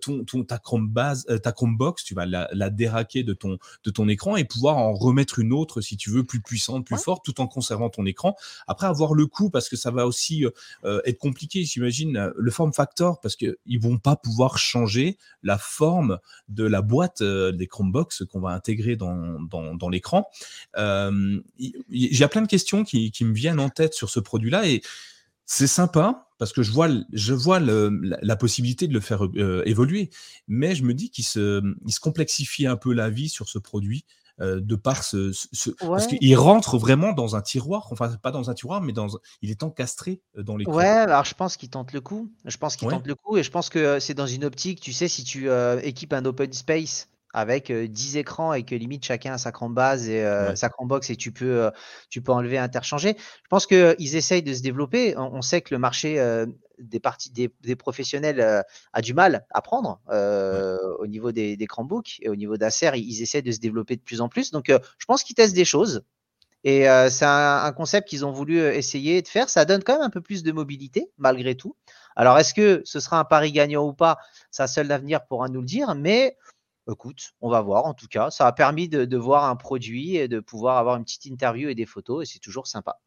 ton, ton, ta Chromebase, ta Chromebox, tu vas la, la, déraquer de ton, de ton écran et pouvoir en remettre une autre si tu veux plus puissante, plus forte, tout en conservant ton écran. Après, avoir le coût parce que ça va aussi être compliqué, j'imagine, le form factor parce qu'ils vont pas pouvoir changer la forme de la boîte des Chromebox qu'on va intégrer dans, dans, dans l'écran. J'ai plein de questions qui, qui me viennent en tête sur ce produit-là et c'est sympa parce que je vois, je vois la, possibilité de le faire euh, évoluer, mais je me dis qu'il se, il se complexifie un peu la vie sur ce produit. Euh, de par ce, parce qu'il rentre vraiment dans un tiroir, enfin pas dans un tiroir, mais dans il est encastré euh, dans les. Ouais, alors je pense qu'il tente le coup. Je pense qu'il tente le coup et je pense que c'est dans une optique, tu sais, si tu équipes un open space avec 10 écrans et que limite chacun a sa base et sa box et tu peux, tu peux enlever, interchanger. Je pense qu'ils essayent de se développer. On, sait que le marché des, parties, des, professionnels a du mal à prendre au niveau des, des Chromebooks et au niveau d'Acer, ils, essaient de se développer de plus en plus. Donc, je pense qu'ils testent des choses. Et c'est un, concept qu'ils ont voulu essayer de faire. Ça donne quand même un peu plus de mobilité, malgré tout. Alors, est-ce que ce sera un pari gagnant ou pas? Ça, seul l'avenir pourra nous le dire. Mais Écoute, on va voir en tout cas. Ça a permis de, voir un produit et de pouvoir avoir une petite interview et des photos et c'est toujours sympa.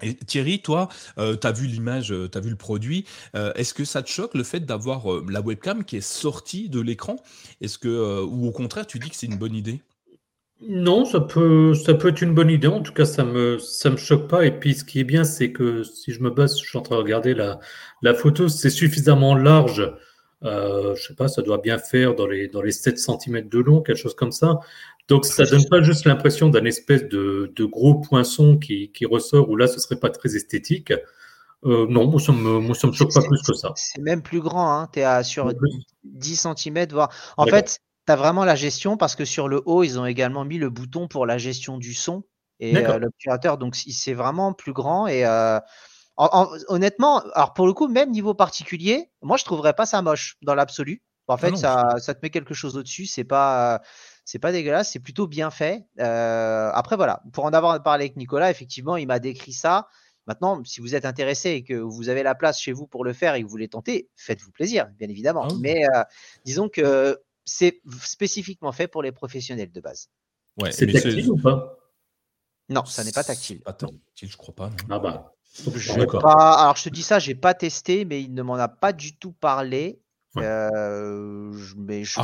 Et Thierry, toi, euh, tu as vu l'image, euh, tu as vu le produit. Euh, est-ce que ça te choque le fait d'avoir la webcam qui est sortie de l'écran? Est-ce que, ou au contraire, tu dis que c'est une bonne idée? Non, ça peut, ça peut être une bonne idée. En tout cas, ça me, ça me choque pas. Et puis, ce qui est bien, c'est que si je me base, je suis en train de regarder la, la photo, c'est suffisamment large euh, je sais pas, ça doit bien faire dans les, dans les 7 cm de long, quelque chose comme ça. Donc ça donne pas juste l'impression d'un espèce de, de, gros poinçon qui, qui, ressort, où là ce serait pas très esthétique. Euh, non, moi ça me, moi, ça me choque pas plus que ça. C'est même plus grand, hein. tu es à, sur 10 cm, voire. En fait, tu as vraiment la gestion parce que sur le haut, ils ont également mis le bouton pour la gestion du son et euh, l'obturateur. Donc c'est vraiment plus grand et honnêtement, alors pour le coup, même niveau particulier, moi je trouverais pas ça moche dans l'absolu. En fait, ah ça, ça, te met quelque chose au-dessus. C'est pas, c'est pas dégueulasse. C'est plutôt bien fait. Euh, après, voilà. Pour en avoir parlé avec Nicolas, effectivement, il m'a décrit ça. Maintenant, si vous êtes intéressé et que vous avez la place chez vous pour le faire et que vous voulez tenter, faites-vous plaisir, bien évidemment. Ah Mais euh, disons que c'est spécifiquement fait pour les professionnels de base. Ouais, c'est tactile ou pas? Non, ça n'est pas tactile. Pas tactile, je crois pas. Ah bah. Pas, alors je te dis ça, j'ai pas testé, mais il ne m'en a pas du tout parlé. Euh, mais je, à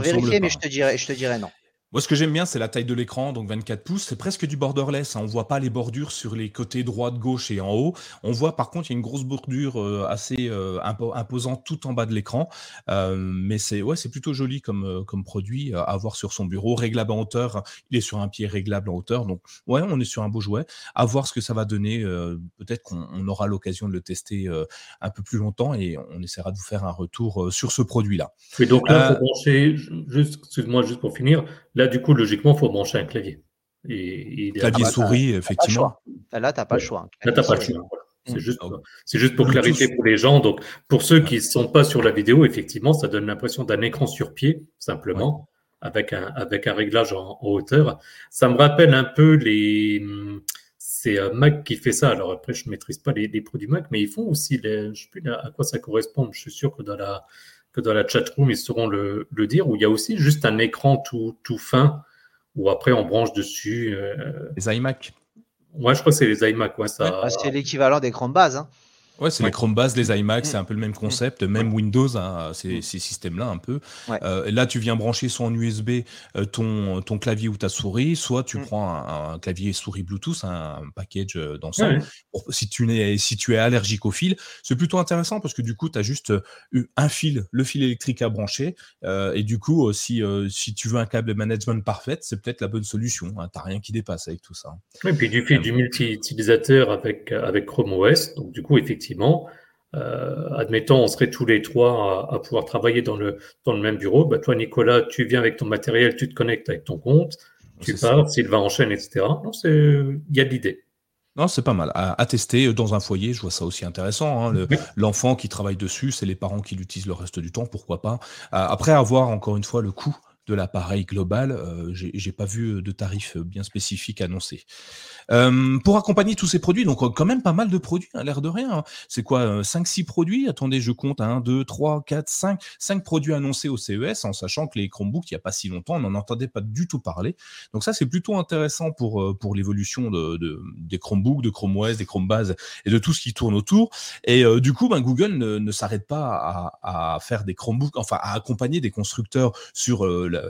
vérifier. mais je te dirais, je te dirais non. Moi, ce que j'aime bien, c'est la taille de l'écran, donc 24 pouces. C'est presque du borderless. On hein. On voit pas les bordures sur les côtés droite, gauche et en haut. On voit par contre, il y a une grosse bordure euh, assez euh, imposante tout en bas de l'écran. Euh, mais c'est ouais, c'est plutôt joli comme, comme produit à avoir sur son bureau. Réglable en hauteur. Il est sur un pied réglable en hauteur. Donc, ouais, on est sur un beau jouet. À voir ce que ça va donner. Peut-être qu'on aura l'occasion de le tester un peu plus longtemps et on essaiera de vous faire un retour sur ce produit-là. Et donc là, juste, excuse-moi, juste pour finir, Là, du coup, logiquement, il faut brancher un clavier. Et, clavier souris, effectivement. Là, tu n'as pas le choix. Là, tu n'as pas le choix. C'est juste, juste, pour clarifier pour les gens. Donc, pour ceux qui ne sont pas sur la vidéo, effectivement, ça donne l'impression d'un écran sur pied, simplement, avec, un, avec un réglage en, hauteur. Ça me rappelle un peu les. C'est euh, Mac qui fait ça. Alors après, je ne maîtrise pas les, produits Mac, mais ils font aussi. Les, je ne sais plus à quoi ça correspond. Je suis sûr que dans la, que dans la chatroom, ils sauront le, le, dire, où il y a aussi juste un écran tout, tout fin, où après on branche dessus. Euh... Les iMac. Ouais, je crois que c'est les iMac. Ouais, ça... Bah, c'est l'équivalent d'écran de base. Hein. Ouais, c'est les Chromebase, les iMac, c'est mm. un peu le même mm. concept. Même Windows ces, mm. ces systèmes-là un peu. Euh, là, tu viens brancher soit en USB euh, ton, ton clavier ou ta souris, soit tu prends un, clavier souris Bluetooth, un, package euh, d'ensemble. Si, tu es, si tu es allergique au fil, c'est plutôt intéressant parce que du coup, tu as juste eu un fil, le fil électrique à brancher. et du coup, si, si tu veux un câble management parfait, c'est peut-être la bonne solution. Hein. Tu n'as rien qui dépasse avec tout ça. Et puis du fil du multi-utilisateur avec, avec Chrome OS. Donc, du coup, effectivement, effectivement, admettons, on serait tous les trois à, pouvoir travailler dans le, dans le même bureau. Bah, toi, Nicolas, tu viens avec ton matériel, tu te connectes avec ton compte, tu pars, Sylvain enchaîne, etc. Il y a de l'idée. Non, c'est pas mal. À, tester dans un foyer, je vois ça aussi intéressant. Hein. L'enfant qui travaille dessus, c'est les parents qui l'utilisent le reste du temps, pourquoi pas. après avoir, encore une fois, le coût de l'appareil global, euh, j'ai pas vu de tarif bien spécifique annoncé. Euh, pour accompagner tous ces produits, donc quand même pas mal de produits, à l'air de rien. Hein. C'est quoi 5-6 euh, produits? Attendez, je compte 1, 2, 3, 4, 5. 5 produits annoncés au CES, en sachant que les Chromebooks, il n'y a pas si longtemps, on n'en entendait pas du tout parler. Donc ça, c'est plutôt intéressant pour, pour l'évolution de, des Chromebooks, de Chrome OS, des Chrome Base et de tout ce qui tourne autour. Et du coup, ben, Google ne, s'arrête pas à, à, faire des Chromebooks, enfin à accompagner des constructeurs sur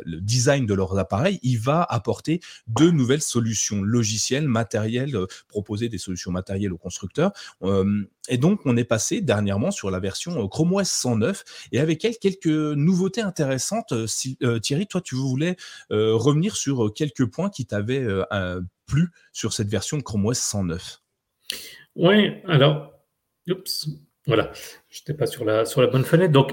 le, design de leurs appareils, il va apporter de nouvelles solutions logicielles, matérielles, euh, proposer des solutions matérielles aux constructeurs. Euh, et donc, on est passé dernièrement sur la version euh, Chrome OS 109 et avec elle quelques nouveautés intéressantes. Thierry, toi, tu voulais revenir sur quelques points qui t'avaient plu sur cette version de Chrome OS 109. Oui, alors, oups, voilà, je n'étais pas sur la, sur la bonne fenêtre. Donc,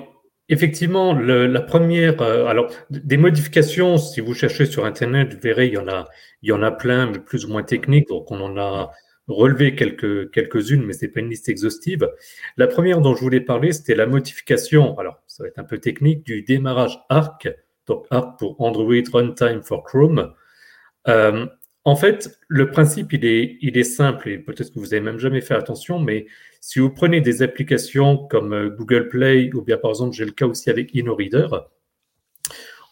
Effectivement, la première, euh, alors des modifications, si vous cherchez sur Internet, vous verrez, il y en a, il y en a plein, mais plus ou moins techniques. Donc, on en a relevé quelques, quelques-unes, mais ce n'est pas une liste exhaustive. La première dont je voulais parler, c'était la modification, alors ça va être un peu technique, du démarrage ARC, donc ARC pour Android Runtime for Chrome. Euh, en fait, le principe, il est, il est simple, et peut-être que vous n'avez même jamais fait attention, mais si vous prenez des applications comme euh, Google Play, ou bien par exemple, j'ai le cas aussi avec InnoReader,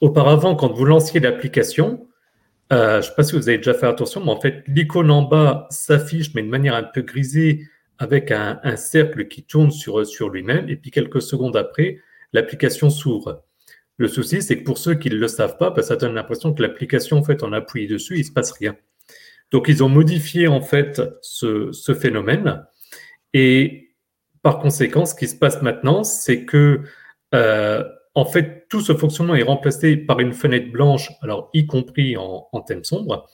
auparavant, quand vous lanciez l'application, euh, je ne sais pas si vous avez déjà fait attention, mais en fait, l'icône en bas s'affiche, mais de manière un peu grisée, avec un, cercle qui tourne sur, sur lui-même, et puis quelques secondes après, l'application s'ouvre. Le souci, c'est que pour ceux qui ne le savent pas, bah, ça donne l'impression que l'application, en fait, on appuie dessus, il ne se passe rien. Donc, ils ont modifié, en fait, ce phénomène. Et par conséquent, ce qui se passe maintenant, c'est que, euh, en fait, tout ce fonctionnement est remplacé par une fenêtre blanche, alors y compris en, thème sombre.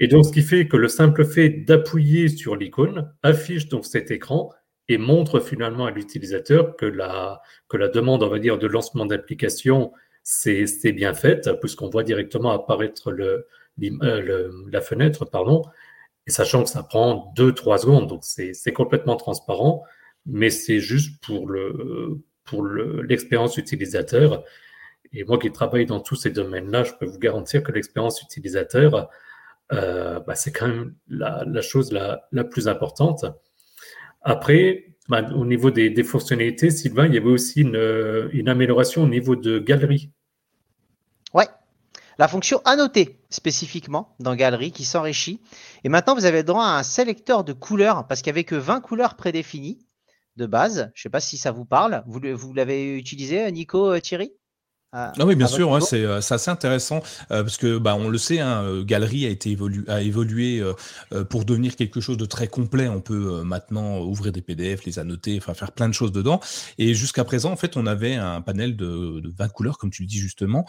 Et donc, ce qui fait que le simple fait d'appuyer sur l'icône affiche donc cet écran et montre finalement à l'utilisateur que la, que la demande, on va dire, de lancement d'application, c'est bien faite, puisqu'on voit directement apparaître le, euh, la fenêtre, pardon, et sachant que ça prend 2-3 secondes, donc c'est complètement transparent, mais c'est juste pour le pour l'expérience utilisateur. Et moi qui travaille dans tous ces domaines-là, je peux vous garantir que l'expérience utilisateur, euh, bah, c'est quand même la, chose la, la, plus importante. Après, bah, au niveau des, des, fonctionnalités, Sylvain, il y avait aussi une, une amélioration au niveau de galerie. La fonction annoter spécifiquement dans Galerie qui s'enrichit. Et maintenant, vous avez droit à un sélecteur de couleurs parce qu'il n'y avait que 20 couleurs prédéfinies de base. Je ne sais pas si ça vous parle. Vous, vous l'avez utilisé, Nico, euh, Thierry? Ah, oui, bien sûr, euh, c'est assez intéressant euh, parce que bah, on le sait, hein, euh, Galerie a été évolu a évolué pour devenir quelque chose de très complet. On peut maintenant ouvrir des PDF, les annoter, enfin faire plein de choses dedans. Et jusqu'à présent, en fait, on avait un panel de, de 20 couleurs, comme tu le dis justement,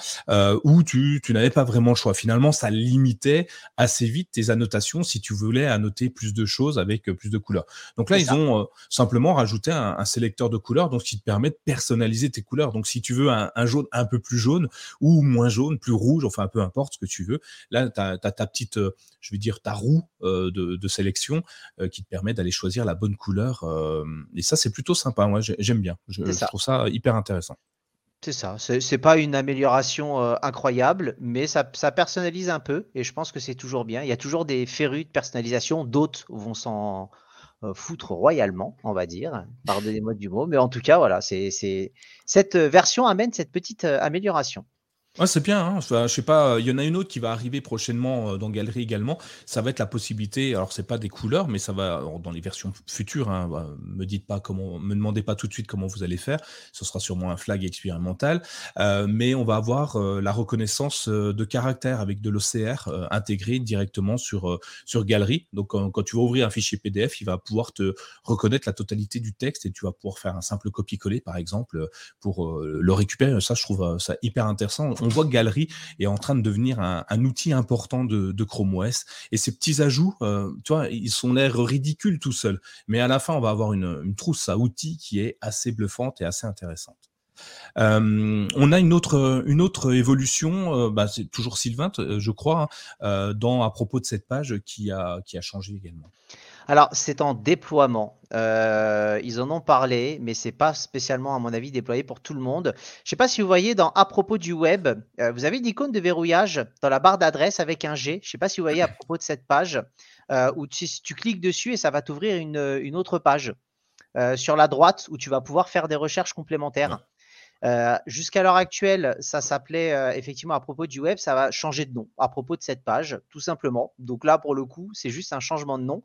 où tu, tu n'avais pas vraiment le choix. Finalement, ça limitait assez vite tes annotations si tu voulais annoter plus de choses avec plus de couleurs. Donc là, ils ont simplement rajouté un, un, sélecteur de couleurs, donc qui te permet de personnaliser tes couleurs. Donc si tu veux un, un jaune un peu plus jaune ou moins jaune, plus rouge, enfin peu importe ce que tu veux. Là, tu as, ta petite, euh, je vais dire, ta roue euh, de, sélection euh, qui te permet d'aller choisir la bonne couleur. et ça, c'est plutôt sympa. Moi, j'aime bien. Je, trouve ça hyper intéressant. C'est ça. C'est pas une amélioration incroyable, mais ça, ça, personnalise un peu et je pense que c'est toujours bien. Il y a toujours des férus de personnalisation. D'autres vont s'en foutre royalement, on va dire. Pardonnez-moi du mot, mais en tout cas, voilà, c'est cette version amène cette petite euh, amélioration. Ouais, c'est bien. Hein. je sais pas, il y en a une autre qui va arriver prochainement euh, dans Galerie également. Ça va être la possibilité. Alors c'est pas des couleurs, mais ça va dans les versions futures. Hein, bah, me dites pas comment, me demandez pas tout de suite comment vous allez faire. Ce sera sûrement un flag expérimental, euh, mais on va avoir euh, la reconnaissance de caractère avec de l'OCR intégré directement sur sur Galerie. Donc quand, tu vas ouvrir un fichier PDF, il va pouvoir te reconnaître la totalité du texte et tu vas pouvoir faire un simple copier-coller par exemple pour le récupérer. Ça, je trouve ça hyper intéressant voit que Galerie est en train de devenir un, outil important de, Chrome OS. Et ces petits ajouts, euh, tu vois, ils sont l'air ridicules tout seuls. Mais à la fin, on va avoir une, trousse à outils qui est assez bluffante et assez intéressante. Euh, on a une autre, évolution, bah, c'est toujours Sylvain, je crois, hein, dans, à propos de cette page qui a changé également. Alors, c'est en déploiement. Euh, ils en ont parlé, mais c'est pas spécialement, à mon avis, déployé pour tout le monde. Je sais pas si vous voyez dans à propos du web, euh, vous avez une icône de verrouillage dans la barre d'adresse avec un G. Je sais pas si vous voyez à propos de cette page euh, où tu, tu cliques dessus et ça va t'ouvrir une, autre page sur la droite où tu vas pouvoir faire des recherches complémentaires. Jusqu'à l'heure actuelle, ça s'appelait effectivement à propos du web, ça va changer de nom à propos de cette page, tout simplement. Donc là, pour le coup, c'est juste un changement de nom.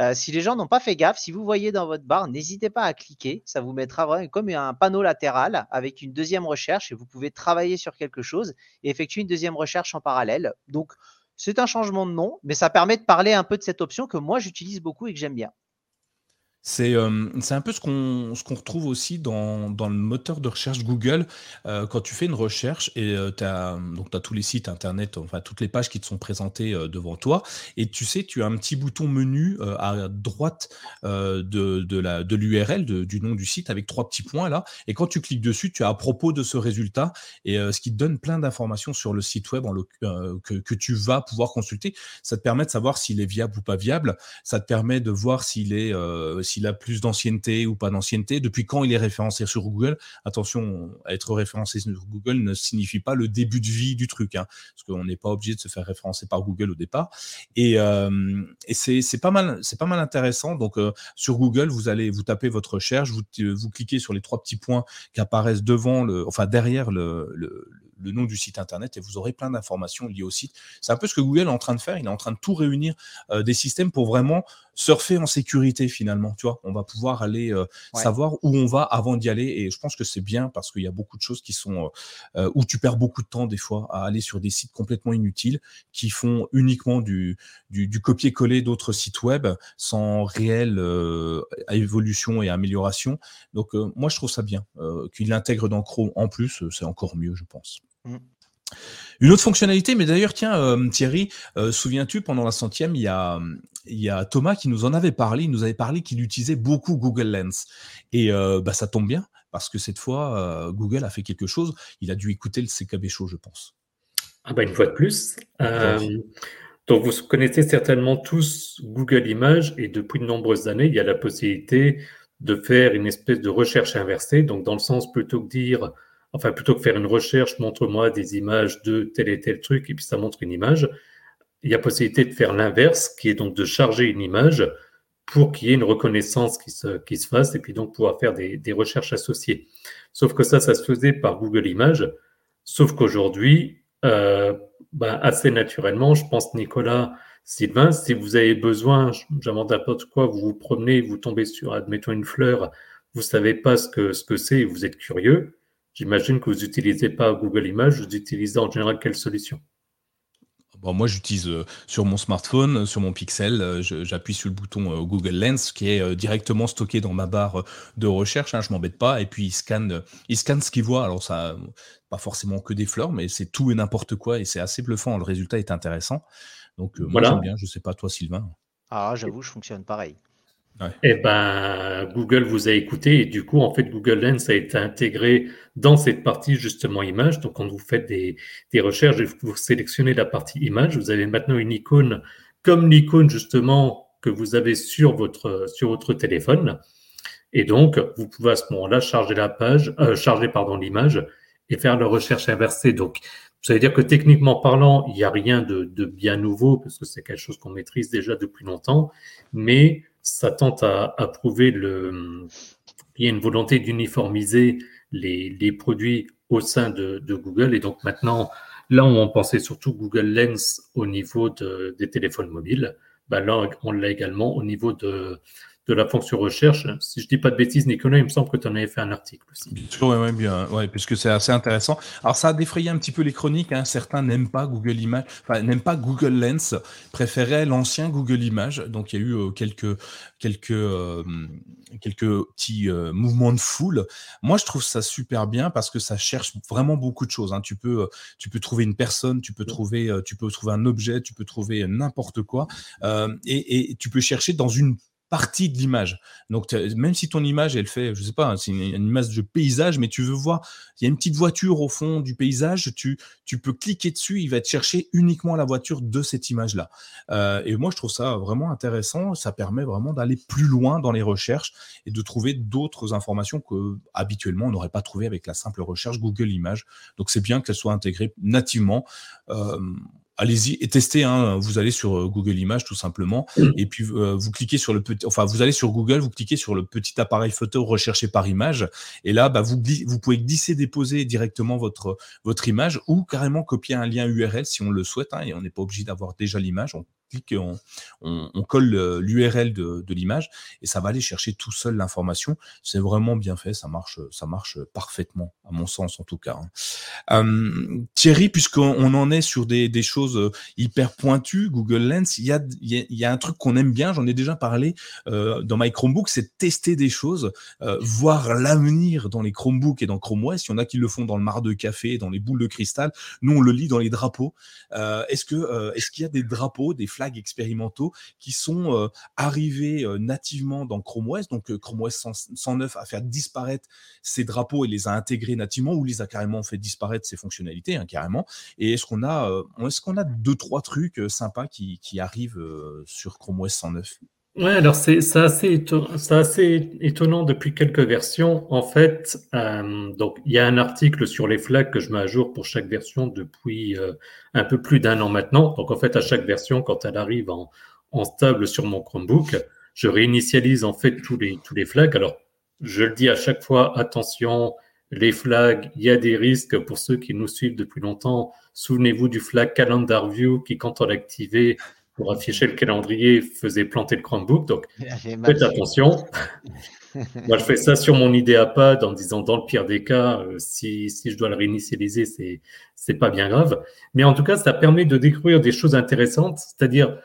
Euh, si les gens n'ont pas fait gaffe, si vous voyez dans votre barre, n'hésitez pas à cliquer. Ça vous mettra comme un panneau latéral avec une deuxième recherche et vous pouvez travailler sur quelque chose et effectuer une deuxième recherche en parallèle. Donc, c'est un changement de nom, mais ça permet de parler un peu de cette option que moi j'utilise beaucoup et que j'aime bien. C'est un peu ce qu'on qu'on retrouve aussi dans dans le moteur de recherche Google, quand tu fais une recherche et tu as tous les sites internet, enfin toutes les pages qui te sont présentées, devant toi et tu sais, tu as un petit bouton menu, à droite, de de la de l'URL, du nom du site avec trois petits points là et quand tu cliques dessus, tu as à propos de ce résultat et ce qui te donne plein d'informations sur le site web que tu vas pouvoir consulter. Ça te permet de savoir s'il est viable ou pas viable. Ça te permet de voir s'il est, s'il a plus d'ancienneté ou pas d'ancienneté, depuis quand il est référencé sur Google? Attention, être référencé sur Google ne signifie pas le début de vie du truc, hein, parce qu'on n'est pas obligé de se faire référencer par Google au départ. Et, euh, c'est pas mal, c'est pas mal intéressant. Donc euh, sur Google, vous allez vous tapez votre recherche, vous, cliquez sur les trois petits points qui apparaissent devant enfin derrière le nom du site internet et vous aurez plein d'informations liées au site. C'est un peu ce que Google est en train de faire. Il est en train de tout réunir euh, des systèmes pour vraiment surfer en sécurité finalement. Tu vois, on va pouvoir aller euh, savoir où on va avant d'y aller et je pense que c'est bien parce qu'il y a beaucoup de choses qui sont euh, où tu perds beaucoup de temps des fois à aller sur des sites complètement inutiles qui font uniquement du, du, du copier-coller d'autres sites web sans réelle évolution et amélioration. Donc moi je trouve ça bien qu'il l'intègre dans Chrome en plus, c'est encore mieux je pense. Mmh. Une autre fonctionnalité, mais d'ailleurs, tiens, euh, Thierry, euh, souviens-tu, pendant la centième, il y, a, il y a Thomas qui nous en avait parlé, il nous avait parlé qu'il utilisait beaucoup Google Lens. Et euh, bah, ça tombe bien, parce que cette fois, Google a fait quelque chose, il a dû écouter le CKB Show, je pense. Ah bah une fois de plus. donc vous connaissez certainement tous Google Images, et depuis de nombreuses années, il y a la possibilité de faire une espèce de recherche inversée, donc dans le sens plutôt que dire enfin plutôt que faire une recherche, montre-moi des images de tel et tel truc, et puis ça montre une image, il y a possibilité de faire l'inverse, qui est donc de charger une image pour qu'il y ait une reconnaissance qui se, qui se fasse, et puis donc pouvoir faire des, des recherches associées. Sauf que ça, ça se faisait par Google Images, sauf qu'aujourd'hui, euh, ben, assez naturellement, je pense Nicolas, Sylvain, si vous avez besoin, j'invente n'importe quoi, vous vous promenez, vous tombez sur, admettons, une fleur, vous savez pas ce que ce que c'est vous êtes curieux, J'imagine que vous n'utilisez pas Google Images, vous utilisez en général quelle solution? Bon, moi, j'utilise euh, sur mon smartphone, euh, sur mon Pixel, euh, j'appuie sur le bouton Google Lens qui est directement stocké dans ma barre de recherche. Hein, je m'embête pas. Et puis, il scanne, il scanne ce qu'il voit. Alors, ça, pas forcément que des fleurs, mais c'est tout et n'importe quoi. Et c'est assez bluffant. Le résultat est intéressant. Donc, moi, j'aime bien. Je sais pas, toi, Sylvain. Ah, j'avoue, je fonctionne pareil. Eh ben, Google vous a écouté et du coup, en fait, Google Lens a été intégré dans cette partie justement image. Donc, quand vous faites des, des recherches et vous sélectionnez la partie image, vous avez maintenant une icône comme l'icône justement que vous avez sur votre, sur votre téléphone. Et donc, vous pouvez à ce moment-là charger la page, euh, charger pardon l'image et faire la recherche inversée. Donc, ça veut dire que techniquement parlant, il n'y a rien de, de bien nouveau parce que c'est quelque chose qu'on maîtrise déjà depuis longtemps, mais ça tente à, prouver le, il y a une volonté d'uniformiser les, produits au sein de, Google. Et donc maintenant, là on pensait surtout Google Lens au niveau de, des téléphones mobiles, ben là, on l'a également au niveau de, de la fonction recherche. Si je dis pas de bêtises, Nicolas, il me semble que tu en avais fait un article aussi. Ouais, bien, ouais, puisque c'est assez intéressant. Alors, ça a défrayé un petit peu les chroniques. Hein. Certains n'aiment pas Google Images, enfin, n'aiment pas Google Lens, préféraient l'ancien Google Images. Donc, il y a eu euh, quelques, quelques, euh, quelques petits euh, mouvements de foule. Moi, je trouve ça super bien parce que ça cherche vraiment beaucoup de choses. Hein. Tu peux, tu peux trouver une personne, tu peux trouver, tu peux trouver un objet, tu peux trouver n'importe quoi, et, et tu peux chercher dans une partie de l'image. Donc, même si ton image, elle fait, je sais pas, c'est une, image de paysage, mais tu veux voir, il y a une petite voiture au fond du paysage, tu, tu peux cliquer dessus, il va te chercher uniquement la voiture de cette image-là. Euh, et moi, je trouve ça vraiment intéressant. Ça permet vraiment d'aller plus loin dans les recherches et de trouver d'autres informations que habituellement on n'aurait pas trouvé avec la simple recherche Google Images. Donc, c'est bien qu'elle soit intégrée nativement. Euh, allez-y et testez. Hein, vous allez sur euh, Google Images tout simplement, mm. et puis euh, vous cliquez sur le petit, enfin vous allez sur Google, vous cliquez sur le petit appareil photo recherché par image, et là bah, vous vous pouvez glisser déposer directement votre votre image ou carrément copier un lien URL si on le souhaite, hein, et on n'est pas obligé d'avoir déjà l'image. On on, colle l'URL de, l'image et ça va aller chercher tout seul l'information. C'est vraiment bien fait, ça marche, ça marche parfaitement, à mon sens en tout cas. Hein. Euh, Thierry, puisqu'on en est sur des, choses hyper pointues, Google Lens, il y a, un truc qu'on aime bien, j'en ai déjà parlé euh, dans My Chromebook, c'est tester des choses, euh, voir l'avenir dans les Chromebooks et dans Chrome OS. Il y en a qui le font dans le mar de café, dans les boules de cristal. Nous, on le lit dans les drapeaux. Euh, est-ce euh, est-ce qu'il y a des drapeaux, des flags expérimentaux qui sont euh, arrivés euh, nativement dans Chrome OS. Donc euh, Chrome OS 109 a fait disparaître ces drapeaux et les a intégrés nativement ou les a carrément fait disparaître ces fonctionnalités hein, carrément. Et est-ce qu'on a, est-ce qu'on a deux trois trucs sympas qui, qui arrivent sur Chrome OS 109 Ouais, alors c'est assez, assez, étonnant depuis quelques versions. En fait, donc il y a un article sur les flags que je mets à jour pour chaque version depuis un peu plus d'un an maintenant. Donc en fait, à chaque version, quand elle arrive en, en, stable sur mon Chromebook, je réinitialise en fait tous les, tous les flags. Alors, je le dis à chaque fois, attention, les flags, il y a des risques pour ceux qui nous suivent depuis longtemps. Souvenez-vous du flag Calendar View qui, quand on l'activait, pour afficher le calendrier faisait planter le Chromebook. Donc, faites attention. Moi, je fais ça sur mon IdeaPad en disant, dans le pire des cas, euh, si, si, je dois le réinitialiser, c'est, c'est pas bien grave. Mais en tout cas, ça permet de découvrir des choses intéressantes, c'est-à-dire,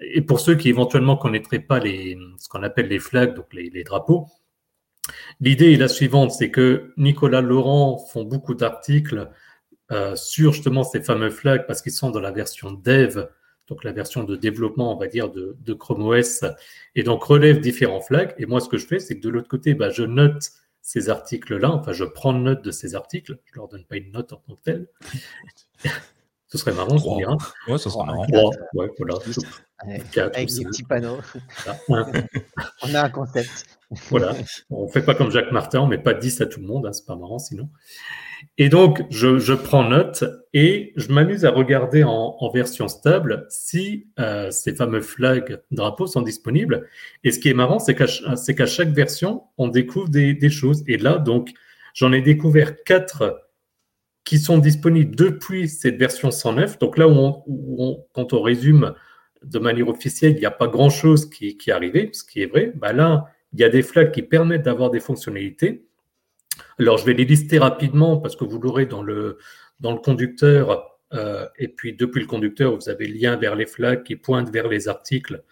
et pour ceux qui éventuellement connaîtraient pas les, ce qu'on appelle les flags, donc les, les drapeaux, l'idée est la suivante, c'est que Nicolas Laurent font beaucoup d'articles euh, sur justement ces fameux flags parce qu'ils sont dans la version dev donc la version de développement, on va dire, de, Chrome OS, et donc relève différents flags. Et moi, ce que je fais, c'est que de l'autre côté, bah, je note ces articles-là, enfin, je prends note de ces articles, je ne leur donne pas une note en tant que telle. ce serait marrant, je dirais. Ouais, ce serait marrant. Ouais, voilà. Avec des petits panneaux. on a un concept. voilà. On ne fait pas comme Jacques Martin, on ne met pas 10 à tout le monde, hein, c'est pas marrant sinon. Et donc, je, prends note et je m'amuse à regarder en, version stable si euh, ces fameux flags drapeaux sont disponibles. Et ce qui est marrant, c'est qu'à chaque version, on découvre des, choses. Et là, donc, j'en ai découvert quatre qui sont disponibles depuis cette version 109. Donc là, quand on résume de manière officielle, il n'y a pas grand-chose qui, qui, est arrivé, ce qui est vrai. Bah là, il y a des flags qui permettent d'avoir des fonctionnalités. Alors, je vais les lister rapidement parce que vous l'aurez dans le, dans le conducteur. Euh, et puis, depuis le conducteur, vous avez le lien vers les flags qui pointent vers les articles.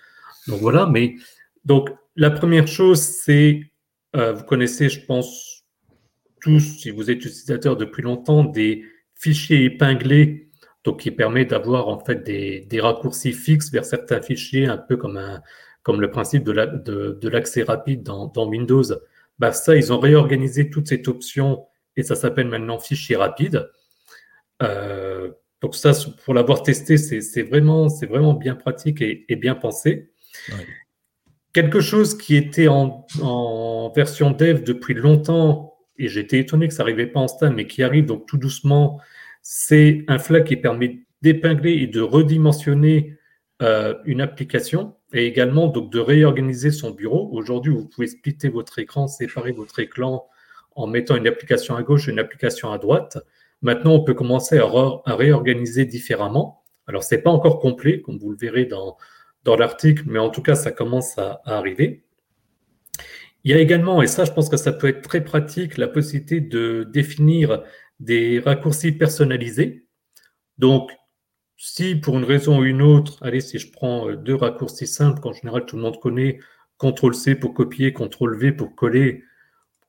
Donc, voilà. Mais donc, la première chose, c'est, euh, vous connaissez, je pense, tous, si vous êtes utilisateur depuis longtemps, des fichiers épinglés, donc qui permet d'avoir en fait des, des, raccourcis fixes vers certains fichiers, un peu comme, un, comme le principe de l'accès la, de, rapide dans Windows bah ça, ils ont réorganisé toute cette option et ça s'appelle maintenant fichier rapide. Euh, donc ça, pour l'avoir testé, c'est vraiment, vraiment bien pratique et, bien pensé. Quelque chose qui était en, version dev depuis longtemps, et j'étais étonné que ça n'arrivait pas en stand, mais qui arrive donc tout doucement, c'est un flag qui permet d'épingler et de redimensionner euh, une application et également donc de réorganiser son bureau. Aujourd'hui, vous pouvez splitter votre écran, séparer votre écran en mettant une application à gauche et une application à droite. Maintenant, on peut commencer à, réorganiser différemment. Alors, ce n'est pas encore complet, comme vous le verrez dans, dans l'article, mais en tout cas, ça commence à, arriver. Il y a également, et ça je pense que ça peut être très pratique, la possibilité de définir des raccourcis personnalisés. Donc, si pour une raison ou une autre, allez, si je prends euh, deux raccourcis simples qu'en général tout le monde connaît, CTRL-C pour copier, CTRL-V pour coller,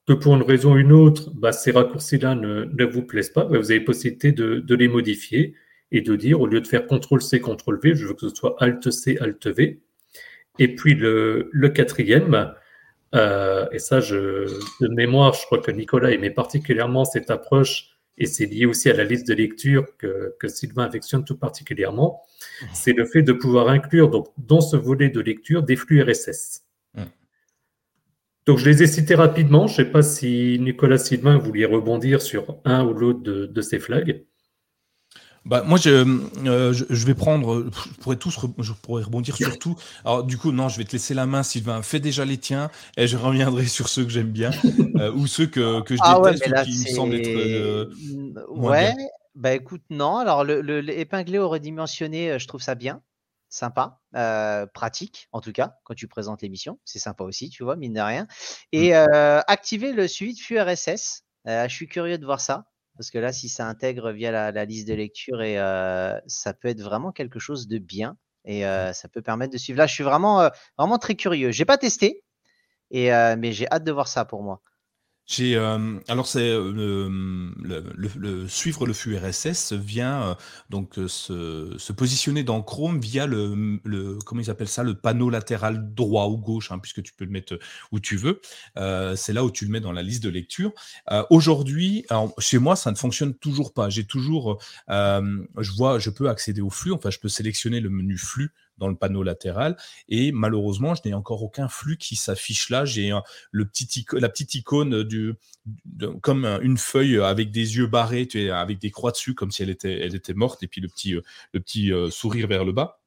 que pour une raison ou une autre, bah, ces raccourcis-là ne, vous plaisent pas, bah, vous avez possibilité de, les modifier et de dire, au lieu de faire CTRL-C, CTRL-V, je veux que ce soit Alt-C, Alt-V. Et puis le, quatrième, euh, et ça, je, de mémoire, je crois que Nicolas aimait particulièrement cette approche et c'est lié aussi à la liste de lecture que, Sylvain affectionne tout particulièrement, mmh. c'est le fait de pouvoir inclure donc, dans ce volet de lecture des flux RSS. Mmh. Donc je les ai cités rapidement, je ne sais pas si Nicolas Sylvain voulait rebondir sur un ou l'autre de ces flags. Bah, moi, euh, je, je, vais prendre. Je pourrais tous, je pourrais rebondir sur tout. Alors, du coup, non, je vais te laisser la main, Sylvain. Fais déjà les tiens, et je reviendrai sur ceux que j'aime bien euh, ou ceux que, que je ah déteste ou qui me semblent être. Euh, ouais. Bah écoute, non. Alors, le, le, l'épinglé au redimensionné, je trouve ça bien, sympa, pratique en tout cas quand tu présentes l'émission. C'est sympa aussi, tu vois, mine de rien. Et mmh. activer le suivi de flux RSS. je suis curieux de voir ça. Parce que là, si ça intègre via la, liste de lecture, et, ça peut être vraiment quelque chose de bien. Et mmh. ça peut permettre de suivre. Là, je suis vraiment, vraiment très curieux. J'ai pas testé, et, mais j'ai hâte de voir ça pour moi. Euh, alors c'est euh, le, suivre le flux RSS vient euh, donc se, positionner dans Chrome via le, comment ils appellent ça le panneau latéral droit ou gauche hein, puisque tu peux le mettre où tu veux. c'est là où tu le mets dans la liste de lecture. Aujourd'hui, chez moi ça ne fonctionne toujours pas. J'ai toujours, je vois, je peux accéder au flux. Enfin, je peux sélectionner le menu flux dans le panneau latéral. Et malheureusement, je n'ai encore aucun flux qui s'affiche là. J'ai le petit la petite icône du, comme une feuille avec des yeux barrés, avec des croix dessus, comme si elle était, elle était morte, et puis le petit, euh, le petit euh, sourire vers le bas.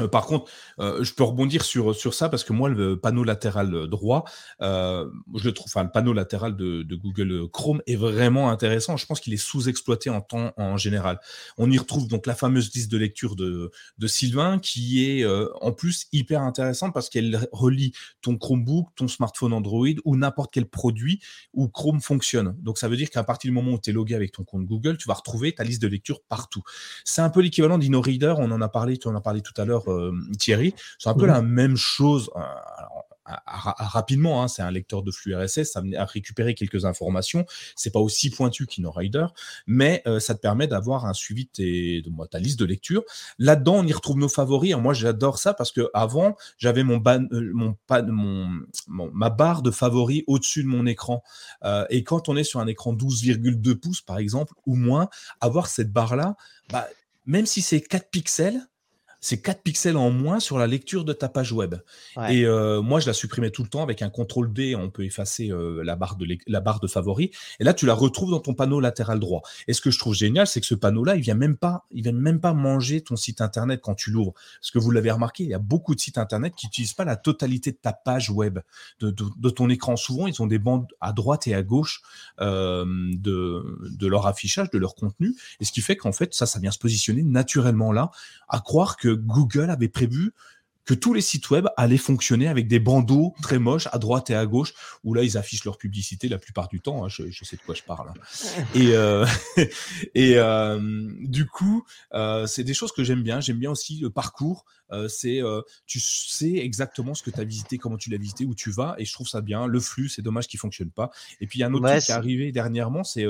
Euh, par contre, euh, je peux rebondir sur, ça parce que moi, le panneau latéral droit, euh, je le trouve, enfin, le panneau latéral de, Google Chrome est vraiment intéressant. Je pense qu'il est sous-exploité en temps en général. On y retrouve donc la fameuse liste de lecture de, de Sylvain qui est en plus hyper intéressante parce qu'elle relie ton Chromebook, ton smartphone Android ou n'importe quel produit où Chrome fonctionne. Donc, ça veut dire qu'à partir du moment où tu es logué avec ton compte Google, tu vas retrouver ta liste de lecture partout. C'est un peu l'équivalent d'InnoReader. On en a parlé, tu en as parlé tout à l'heure euh, Thierry. C'est un peu la même chose. Euh, rapidement, hein, c'est un lecteur de flux RSS, ça à récupérer quelques informations. C'est pas aussi pointu qu'InnoRider, mais euh, ça te permet d'avoir un suivi de, ta liste de lecture. Là-dedans, on y retrouve nos favoris. moi, j'adore ça parce que avant, j'avais mon, mon, mon, ma barre de favoris au-dessus de mon écran. et quand on est sur un écran 12,2 pouces, par exemple, ou moins, avoir cette barre-là, bah, même si c'est 4 pixels, c'est 4 pixels en moins sur la lecture de ta page web. Et euh, moi, je la supprimais tout le temps avec un contrôle D, on peut effacer euh, la, barre de la barre de favoris. Et là, tu la retrouves dans ton panneau latéral droit. Et ce que je trouve génial, c'est que ce panneau-là, il vient même pas, il vient même pas manger ton site internet quand tu l'ouvres. Parce que vous l'avez remarqué, il y a beaucoup de sites internet qui n'utilisent pas la totalité de ta page web, de, ton écran. Souvent, ils ont des bandes à droite et à gauche euh, de, de leur affichage, de leur contenu. Et ce qui fait qu'en fait, ça, ça vient se positionner naturellement là, à croire que Google avait prévu que tous les sites web allaient fonctionner avec des bandeaux très moches à droite et à gauche, où là ils affichent leur publicité la plupart du temps. Hein, je, sais de quoi je parle. Hein. Et, euh, et euh, du coup, euh, c'est des choses que j'aime bien. J'aime bien aussi le parcours. c'est tu sais exactement ce que tu as visité, comment tu l'as visité, où tu vas, et je trouve ça bien. Le flux, c'est dommage qu'il fonctionne pas. Et puis il y a un autre truc qui est arrivé dernièrement, c'est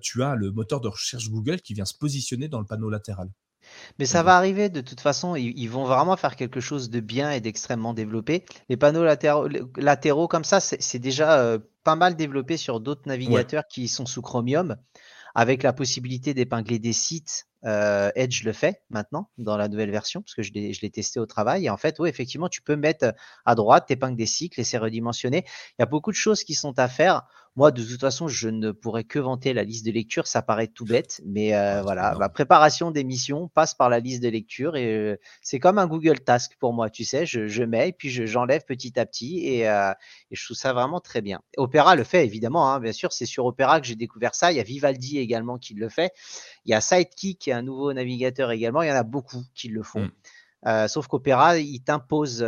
tu as le moteur de recherche Google qui vient se positionner dans le panneau latéral. Mais ça va arriver de toute façon, ils, vont vraiment faire quelque chose de bien et d'extrêmement développé. Les panneaux latéraux, comme ça, c'est déjà euh, pas mal développé sur d'autres navigateurs qui sont sous Chromium, avec la possibilité d'épingler des sites. Euh, Edge le fait maintenant dans la nouvelle version, parce que je l'ai testé au travail. Et en fait, oui, effectivement, tu peux mettre à droite, t'épingles des cycles et c'est redimensionné. Il y a beaucoup de choses qui sont à faire. Moi, de toute façon, je ne pourrais que vanter la liste de lecture. Ça paraît tout bête, mais euh, voilà, ma préparation d'émission passe par la liste de lecture et euh, c'est comme un Google Task pour moi. Tu sais, je, mets et puis j'enlève petit à petit euh, et, je trouve ça vraiment très bien. Opera le fait évidemment, hein, bien sûr. C'est sur Opera que j'ai découvert ça. Il y a Vivaldi également qui le fait. Il y a Sidekick, qui est un nouveau navigateur également. Il y en a beaucoup qui le font. Sauf qu'Opera, il t'impose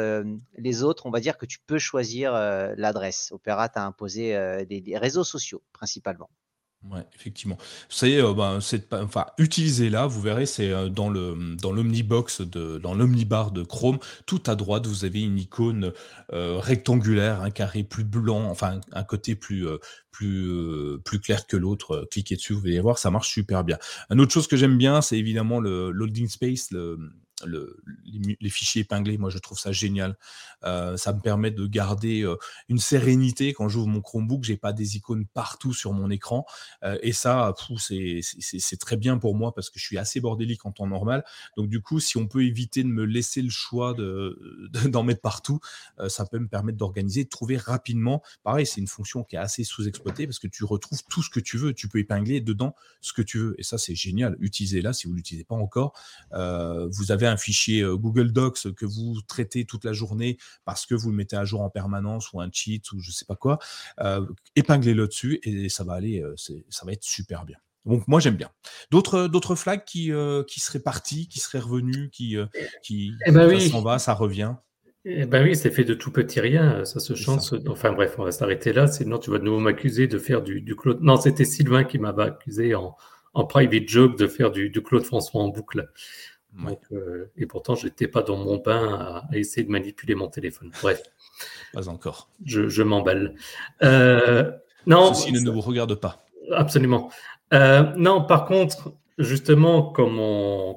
les autres. On va dire que tu peux choisir l'adresse. Opera t'a imposé des, réseaux sociaux principalement. Ouais, effectivement. C'est, euh, ben, enfin, utilisez-la, vous verrez, c'est euh, dans le dans l'omnibox de dans l'omnibar de Chrome, tout à droite, vous avez une icône euh, rectangulaire, un carré plus blanc, enfin un côté plus plus plus clair que l'autre. Cliquez dessus, vous allez voir, ça marche super bien. Une autre chose que j'aime bien, c'est évidemment le loading space, le les, fichiers épinglés, moi je trouve ça génial. Euh, ça me permet de garder euh, une sérénité quand j'ouvre mon Chromebook, j'ai pas des icônes partout sur mon écran. Euh, et ça, c'est très bien pour moi parce que je suis assez bordélique en temps normal. Donc du coup, si on peut éviter de me laisser le choix d'en de, mettre partout, ça peut me permettre d'organiser, de trouver rapidement. Pareil, c'est une fonction qui est assez sous-exploitée parce que tu retrouves tout ce que tu veux. Tu peux épingler dedans ce que tu veux. Et ça, c'est génial. Utilisez-la si vous l'utilisez pas encore. vous avez un fichier euh, Google Docs que vous traitez toute la journée parce que vous le mettez à jour en permanence ou un cheat ou je sais pas quoi, euh, épinglez-le dessus et ça va aller, euh, ça va être super bien. Donc moi j'aime bien. D'autres d'autres flags qui qui seraient partis, qui seraient revenus, qui qui eh ben s'en va, ça revient? Eh ben oui, c'est fait de tout petit rien, ça se chance. Enfin bref, on va s'arrêter là, sinon tu vas de nouveau m'accuser de faire du, du Claude. Non, c'était Sylvain qui m'avait accusé en, en private joke de faire du, du Claude François en boucle. Euh, et pourtant, je n'étais pas dans mon bain à, essayer de manipuler mon téléphone. Bref. Pas encore. Je, m'emballe. Euh, non. Ceci ne nous regarde pas. Absolument. Euh, non, par contre, justement, comme,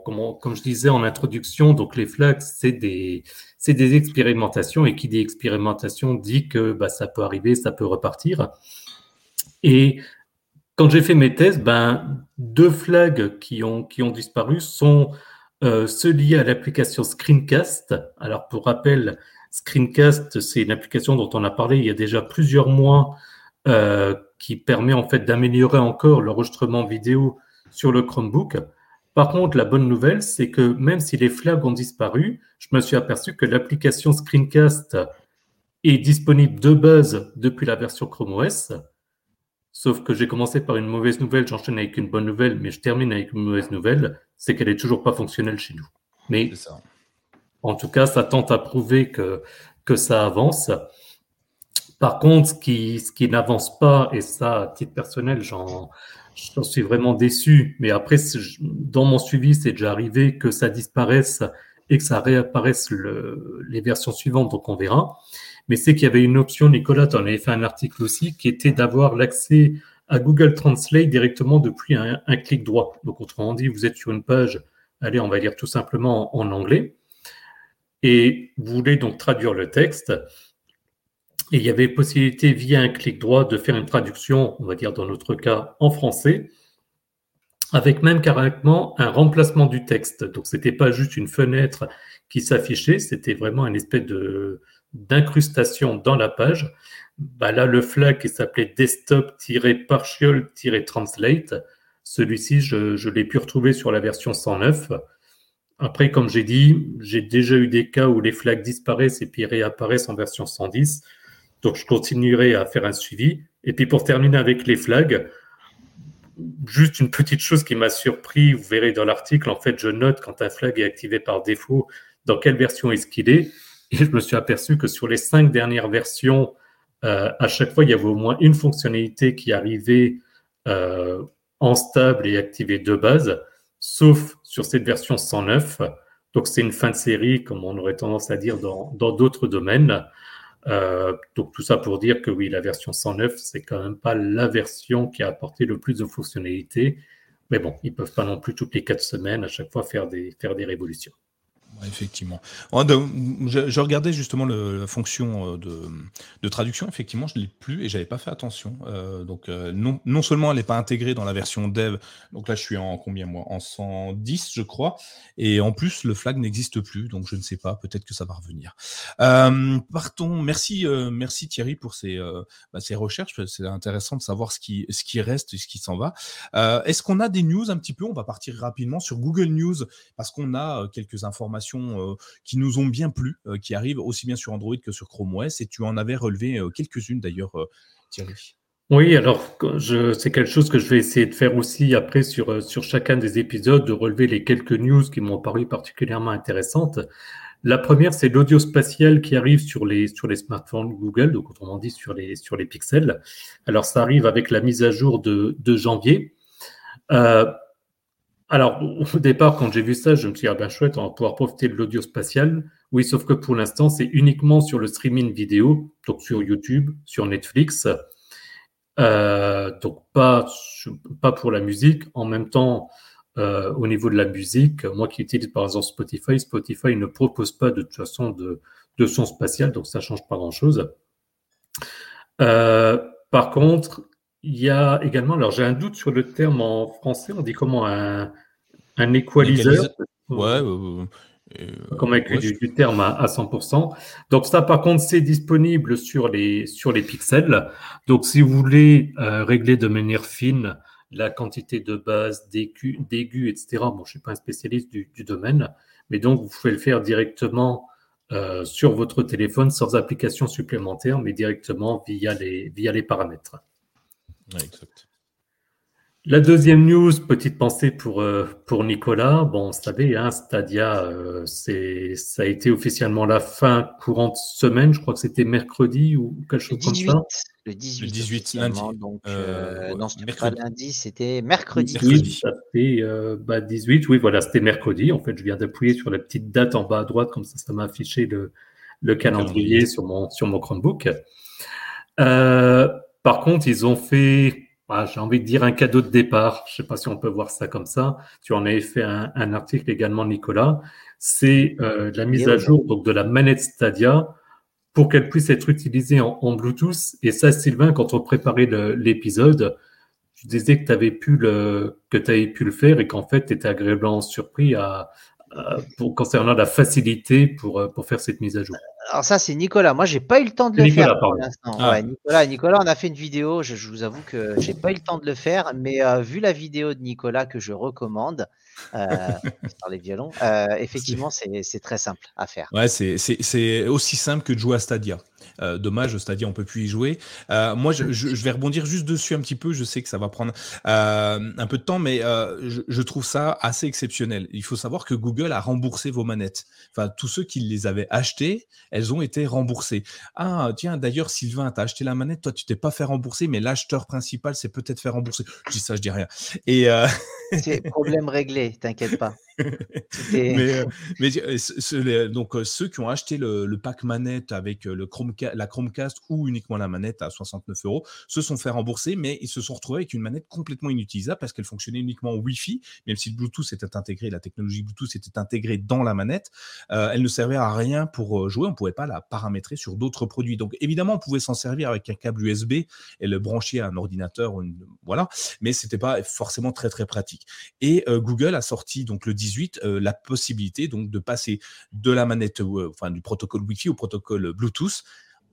comme, je disais en introduction, donc les flags, c'est des, des expérimentations. Et qui dit expérimentation dit que bah, ça peut arriver, ça peut repartir. Et quand j'ai fait mes tests, ben, deux flags qui ont, qui ont disparu sont ceux liés à l'application Screencast. Alors pour rappel, Screencast, c'est une application dont on a parlé il y a déjà plusieurs mois euh, qui permet en fait d'améliorer encore l'enregistrement vidéo sur le Chromebook. Par contre, la bonne nouvelle, c'est que même si les flags ont disparu, je me suis aperçu que l'application Screencast est disponible de base depuis la version Chrome OS. Sauf que j'ai commencé par une mauvaise nouvelle, j'enchaîne avec une bonne nouvelle, mais je termine avec une mauvaise nouvelle, c'est qu'elle est toujours pas fonctionnelle chez nous. Mais en tout cas, ça tente à prouver que, que ça avance. Par contre, ce qui, ce qui n'avance pas, et ça, à titre personnel, j'en, suis vraiment déçu. Mais après, dans mon suivi, c'est déjà arrivé que ça disparaisse et que ça réapparaisse les versions suivantes, donc on verra mais c'est qu'il y avait une option, Nicolas, tu en avais fait un article aussi, qui était d'avoir l'accès à Google Translate directement depuis un, clic droit. Donc, autrement dit, vous êtes sur une page, allez, on va lire tout simplement en, anglais, et vous voulez donc traduire le texte. Et il y avait possibilité via un clic droit de faire une traduction, on va dire dans notre cas en français, avec même carrément un remplacement du texte. Donc ce n'était pas juste une fenêtre qui s'affichait, c'était vraiment une espèce de, d'incrustation dans la page, bah là, le flag qui s'appelait desktop-partial-translate, celui-ci, je, l'ai pu retrouver sur la version 109. Après, comme j'ai dit, j'ai déjà eu des cas où les flags disparaissent et puis réapparaissent en version 110. Donc, je continuerai à faire un suivi. Et puis, pour terminer avec les flags, juste une petite chose qui m'a surpris, vous verrez dans l'article, en fait, je note quand un flag est activé par défaut, dans quelle version est-ce qu'il est. Je me suis aperçu que sur les cinq dernières versions, euh, à chaque fois, il y avait au moins une fonctionnalité qui arrivait euh, en stable et activée de base, sauf sur cette version 109. Donc, c'est une fin de série, comme on aurait tendance à dire dans d'autres domaines. Euh, donc, tout ça pour dire que oui, la version 109, c'est quand même pas la version qui a apporté le plus de fonctionnalités. Mais bon, ils peuvent pas non plus toutes les quatre semaines à chaque fois faire des révolutions. Effectivement. Je, regardais justement la fonction euh, de, traduction. Effectivement, je ne l'ai plus et j'avais pas fait attention. Euh, donc, euh, non, non, seulement elle n'est pas intégrée dans la version dev. Donc là, je suis en combien moi En 110, je crois. Et en plus, le flag n'existe plus. Donc, je ne sais pas. Peut-être que ça va revenir. partons. Merci, merci Thierry pour ces, bah, ces recherches. C'est intéressant de savoir ce qui, ce qui reste et ce qui s'en va. Est-ce qu'on a des news un petit peu? On va partir rapidement sur Google News parce qu'on a quelques informations euh, qui nous ont bien plu, euh, qui arrivent aussi bien sur Android que sur Chrome OS, et tu en avais relevé euh, quelques-unes d'ailleurs, Thierry. Oui, alors c'est quelque chose que je vais essayer de faire aussi après sur, sur chacun des épisodes, de relever les quelques news qui m'ont paru particulièrement intéressantes. La première, c'est l'audio spatial qui arrive sur les, sur les smartphones Google, donc autrement dit sur les, sur les pixels. Alors ça arrive avec la mise à jour de, janvier. Euh, alors au départ, quand j'ai vu ça, je me suis dit, ah ben chouette, on va pouvoir profiter de l'audio spatial. Oui, sauf que pour l'instant, c'est uniquement sur le streaming vidéo, donc sur YouTube, sur Netflix. Euh, donc pas, pour la musique. En même temps, euh, au niveau de la musique, moi qui utilise par exemple Spotify, Spotify ne propose pas de toute façon de, de son spatial, donc ça change pas grand-chose. Euh, par contre, il y a également, alors j'ai un doute sur le terme en français, on dit comment un, un équaliseur. Ouais, euh, comme avec du, terme à, 100%. Donc ça, par contre, c'est disponible sur les, sur les pixels. Donc si vous voulez euh, régler de manière fine la quantité de base, d'aigus, etc. Bon, je ne suis pas un spécialiste du, domaine, mais donc vous pouvez le faire directement euh, sur votre téléphone sans application supplémentaire, mais directement via les, via les paramètres. exact. La deuxième news, petite pensée pour, euh, pour Nicolas. Bon, vous savez, hein, Stadia, euh, c'est, ça a été officiellement la fin courante semaine. Je crois que c'était mercredi ou quelque chose comme ça. Le 18, le 18 lundi. Donc, euh, non, c'était pas lundi, c'était mercredi. Oui, ça fait bah, 18. Oui, voilà, c'était mercredi. En fait, je viens d'appuyer sur la petite date en bas à droite, comme ça, ça m'a affiché le, le calendrier sur mon, sur mon Chromebook. par contre, ils ont fait ah, j'ai envie de dire un cadeau de départ. Je ne sais pas si on peut voir ça comme ça. Tu en avais fait un, article également, Nicolas. C'est euh, la mise à jour donc, de la manette Stadia pour qu'elle puisse être utilisée en, Bluetooth. Et ça, Sylvain, quand on préparait l'épisode, tu disais que tu avais pu le que avais pu le faire et qu'en fait, tu étais agréablement surpris à, pour, concernant la facilité pour, euh, pour faire cette mise à jour. Alors ça, c'est Nicolas. Moi, j'ai pas eu le temps de le faire pour l'instant. Ah. Nicolas, Nicolas, on a fait une vidéo. Je, vous avoue que j'ai pas eu le temps de le faire, mais euh, vu la vidéo de Nicolas que je recommande euh, sur les violons, effectivement, c'est très simple à faire. Ouais, c'est aussi simple que de jouer à Stadia. Euh, dommage, Stadia, on peut plus y jouer. Euh, moi, je, vais rebondir juste dessus un petit peu. Je sais que ça va prendre euh, un peu de temps, mais je, trouve ça assez exceptionnel. Il faut savoir que Google a remboursé vos manettes. Enfin, tous ceux qui les avaient achetées, elles ont été remboursées. Ah, tiens, d'ailleurs, Sylvain, tu as acheté la manette, toi, tu t'es pas fait rembourser, mais l'acheteur principal s'est peut-être fait rembourser. Je dis ça, je dis rien. Et c'est problème réglé, t'inquiète pas. mais, euh, donc euh, ceux qui ont acheté le, pack manette avec euh, le la Chromecast ou uniquement la manette à 69 euros se sont fait rembourser, mais ils se sont retrouvés avec une manette complètement inutilisable parce qu'elle fonctionnait uniquement en Wi-Fi, même si le Bluetooth était intégré, la technologie Bluetooth était intégrée dans la manette, elle ne servait à rien pour jouer, on ne pouvait pas la paramétrer sur d'autres produits. Donc évidemment, on pouvait s'en servir avec un câble USB et le brancher à un ordinateur, voilà, mais c'était pas forcément très très pratique. Et Google a sorti donc le 18 euh, la possibilité donc de passer de la manette, euh, enfin du protocole Wi-Fi au protocole Bluetooth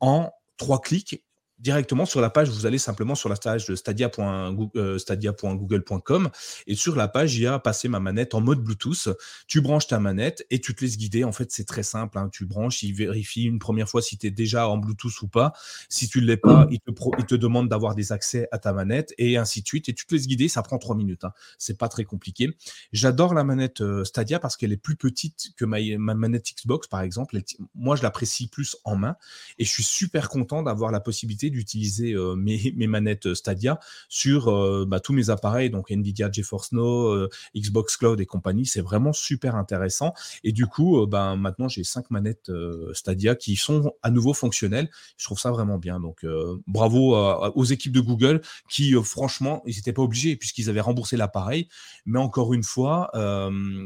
en trois clics directement sur la page, vous allez simplement sur la page de stadia.google.com euh, et sur la page, il y a passer ma manette en mode Bluetooth. Tu branches ta manette et tu te laisses guider. En fait, c'est très simple. Hein. Tu branches, il vérifie une première fois si tu es déjà en Bluetooth ou pas. Si tu ne l'es pas, il te, demande d'avoir des accès à ta manette et ainsi de suite. Et tu te laisses guider. Ça prend trois minutes. Hein. C'est pas très compliqué. J'adore la manette euh, Stadia parce qu'elle est plus petite que ma manette Xbox, par exemple. moi, je l'apprécie plus en main et je suis super content d'avoir la possibilité d'utiliser euh, mes, manettes euh, Stadia sur euh, bah, tous mes appareils, donc Nvidia GeForce Now, Xbox Cloud et compagnie. C'est vraiment super intéressant. Et du coup, ben, maintenant, j'ai cinq manettes Stadia qui sont à nouveau fonctionnelles. Je trouve ça vraiment bien. Donc, bravo aux équipes de Google qui, franchement, ils n'étaient pas obligés puisqu'ils avaient remboursé l'appareil. Mais encore une fois,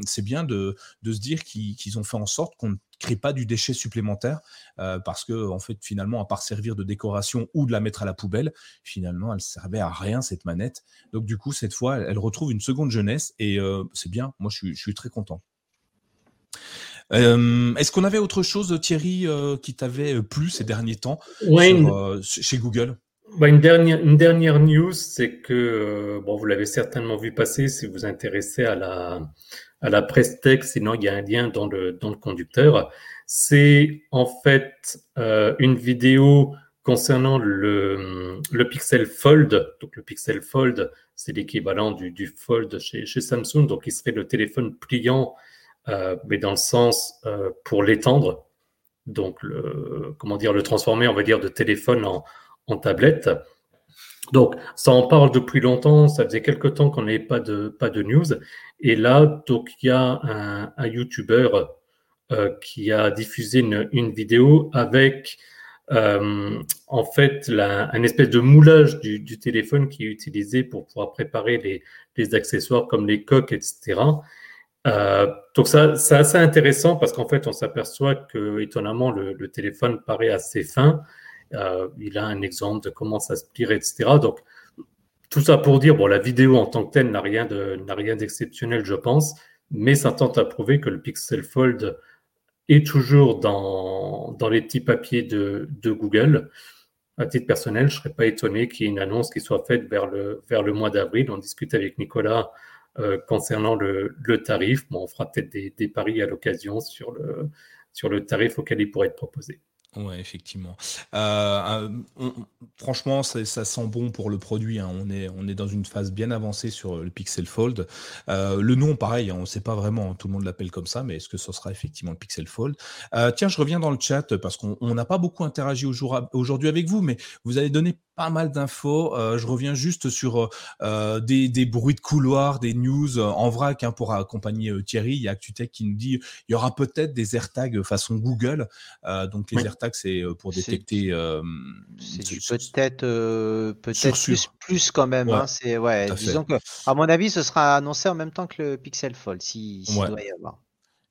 c'est bien de, de, se dire qu'ils ont fait en sorte qu'on crée pas du déchet supplémentaire euh, parce que en fait finalement à part servir de décoration ou de la mettre à la poubelle finalement elle servait à rien cette manette. Donc du coup cette fois elle, retrouve une seconde jeunesse et euh, c'est bien. Moi je suis, très content. Euh, Est-ce qu'on avait autre chose, Thierry, qui t'avait plu ces derniers temps chez Google? Bah, une, dernière, une dernière news, c'est que, bon, vous l'avez certainement vu passer si vous vous intéressez à la, à la presse tech, sinon il y a un lien dans le, dans le conducteur. C'est en fait euh, une vidéo concernant le, le, Pixel Fold, donc le Pixel Fold, c'est l'équivalent du, du, Fold chez, chez, Samsung, donc il serait le téléphone pliant, euh, mais dans le sens euh, pour l'étendre, donc le, comment dire, le transformer, on va dire, de téléphone en, en tablette. Donc, ça en parle depuis longtemps, ça faisait quelque temps qu'on n'avait pas de, pas de news. Et là, donc, il y a un, un YouTuber euh, qui a diffusé une, une vidéo avec euh, en fait la, un espèce de moulage du, du, téléphone qui est utilisé pour pouvoir préparer les, les accessoires comme les coques, etc. Euh, donc ça, c'est assez intéressant parce qu'en fait, on s'aperçoit que étonnamment le, le, téléphone paraît assez fin. Euh, il a un exemple de comment ça se plie, etc. Donc tout ça pour dire, bon, la vidéo en tant que telle n'a rien d'exceptionnel, je pense, mais ça tente à prouver que le Pixel Fold et toujours dans, les petits papiers de, Google. À titre personnel, je ne serais pas étonné qu'il y ait une annonce qui soit faite vers le, mois d'avril. On discute avec Nicolas euh, concernant le, tarif. On fera peut-être des, des, paris à l'occasion sur le, sur le tarif auquel il pourrait être proposé. Ouais, effectivement. Euh, franchement, ça, sent bon pour le produit. Hein. On, est, dans une phase bien avancée sur le Pixel Fold. Euh, le nom, pareil, hein, on ne sait pas vraiment. Tout le monde l'appelle comme ça, mais est-ce que ce sera effectivement le Pixel Fold? Euh, Tiens, je reviens dans le chat parce qu'on n'a pas beaucoup interagi aujourd'hui avec vous, mais vous avez donné pas mal d'infos. Euh, je reviens juste sur euh, des, des, bruits de couloir, des news en vrac hein, pour accompagner Thierry. Il y a ActuTech qui nous dit il y aura peut-être des AirTags façon Google. donc les oui. AirTags c'est pour détecter. Euh, peut-être peut-être plus, plus quand même. Ouais, hein, c'est ouais. Disons que à mon avis, ce sera annoncé en même temps que le Pixel Fold, si, si ouais. doit y avoir.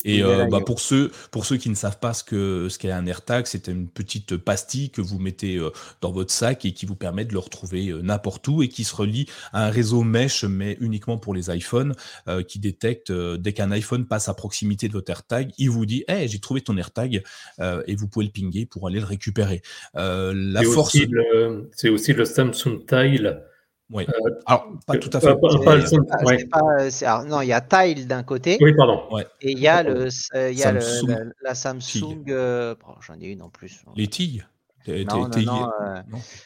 Et euh, bah, pour, ceux, pour ceux qui ne savent pas ce qu'est ce qu'est un AirTag, c'est une petite pastille que vous mettez euh, dans votre sac et qui vous permet de le retrouver euh, n'importe où et qui se relie à un réseau mesh, mais uniquement pour les iPhones, euh, qui détecte dès qu'un iPhone passe à proximité de votre AirTag, il vous dit Hey, j'ai trouvé ton AirTag et vous pouvez le pinguer pour aller le récupérer. la force. C'est aussi le Samsung Tile oui. Euh, alors, pas tout à fait. Pas, pas, pas, ouais. alors, non, il y a Tile d'un côté. Oui, pardon. Ouais. Et il y a, le, euh, il y a Samsung. Le, la, Samsung. Euh, oh, J'en ai une en plus. Les TIG non, non, non, euh,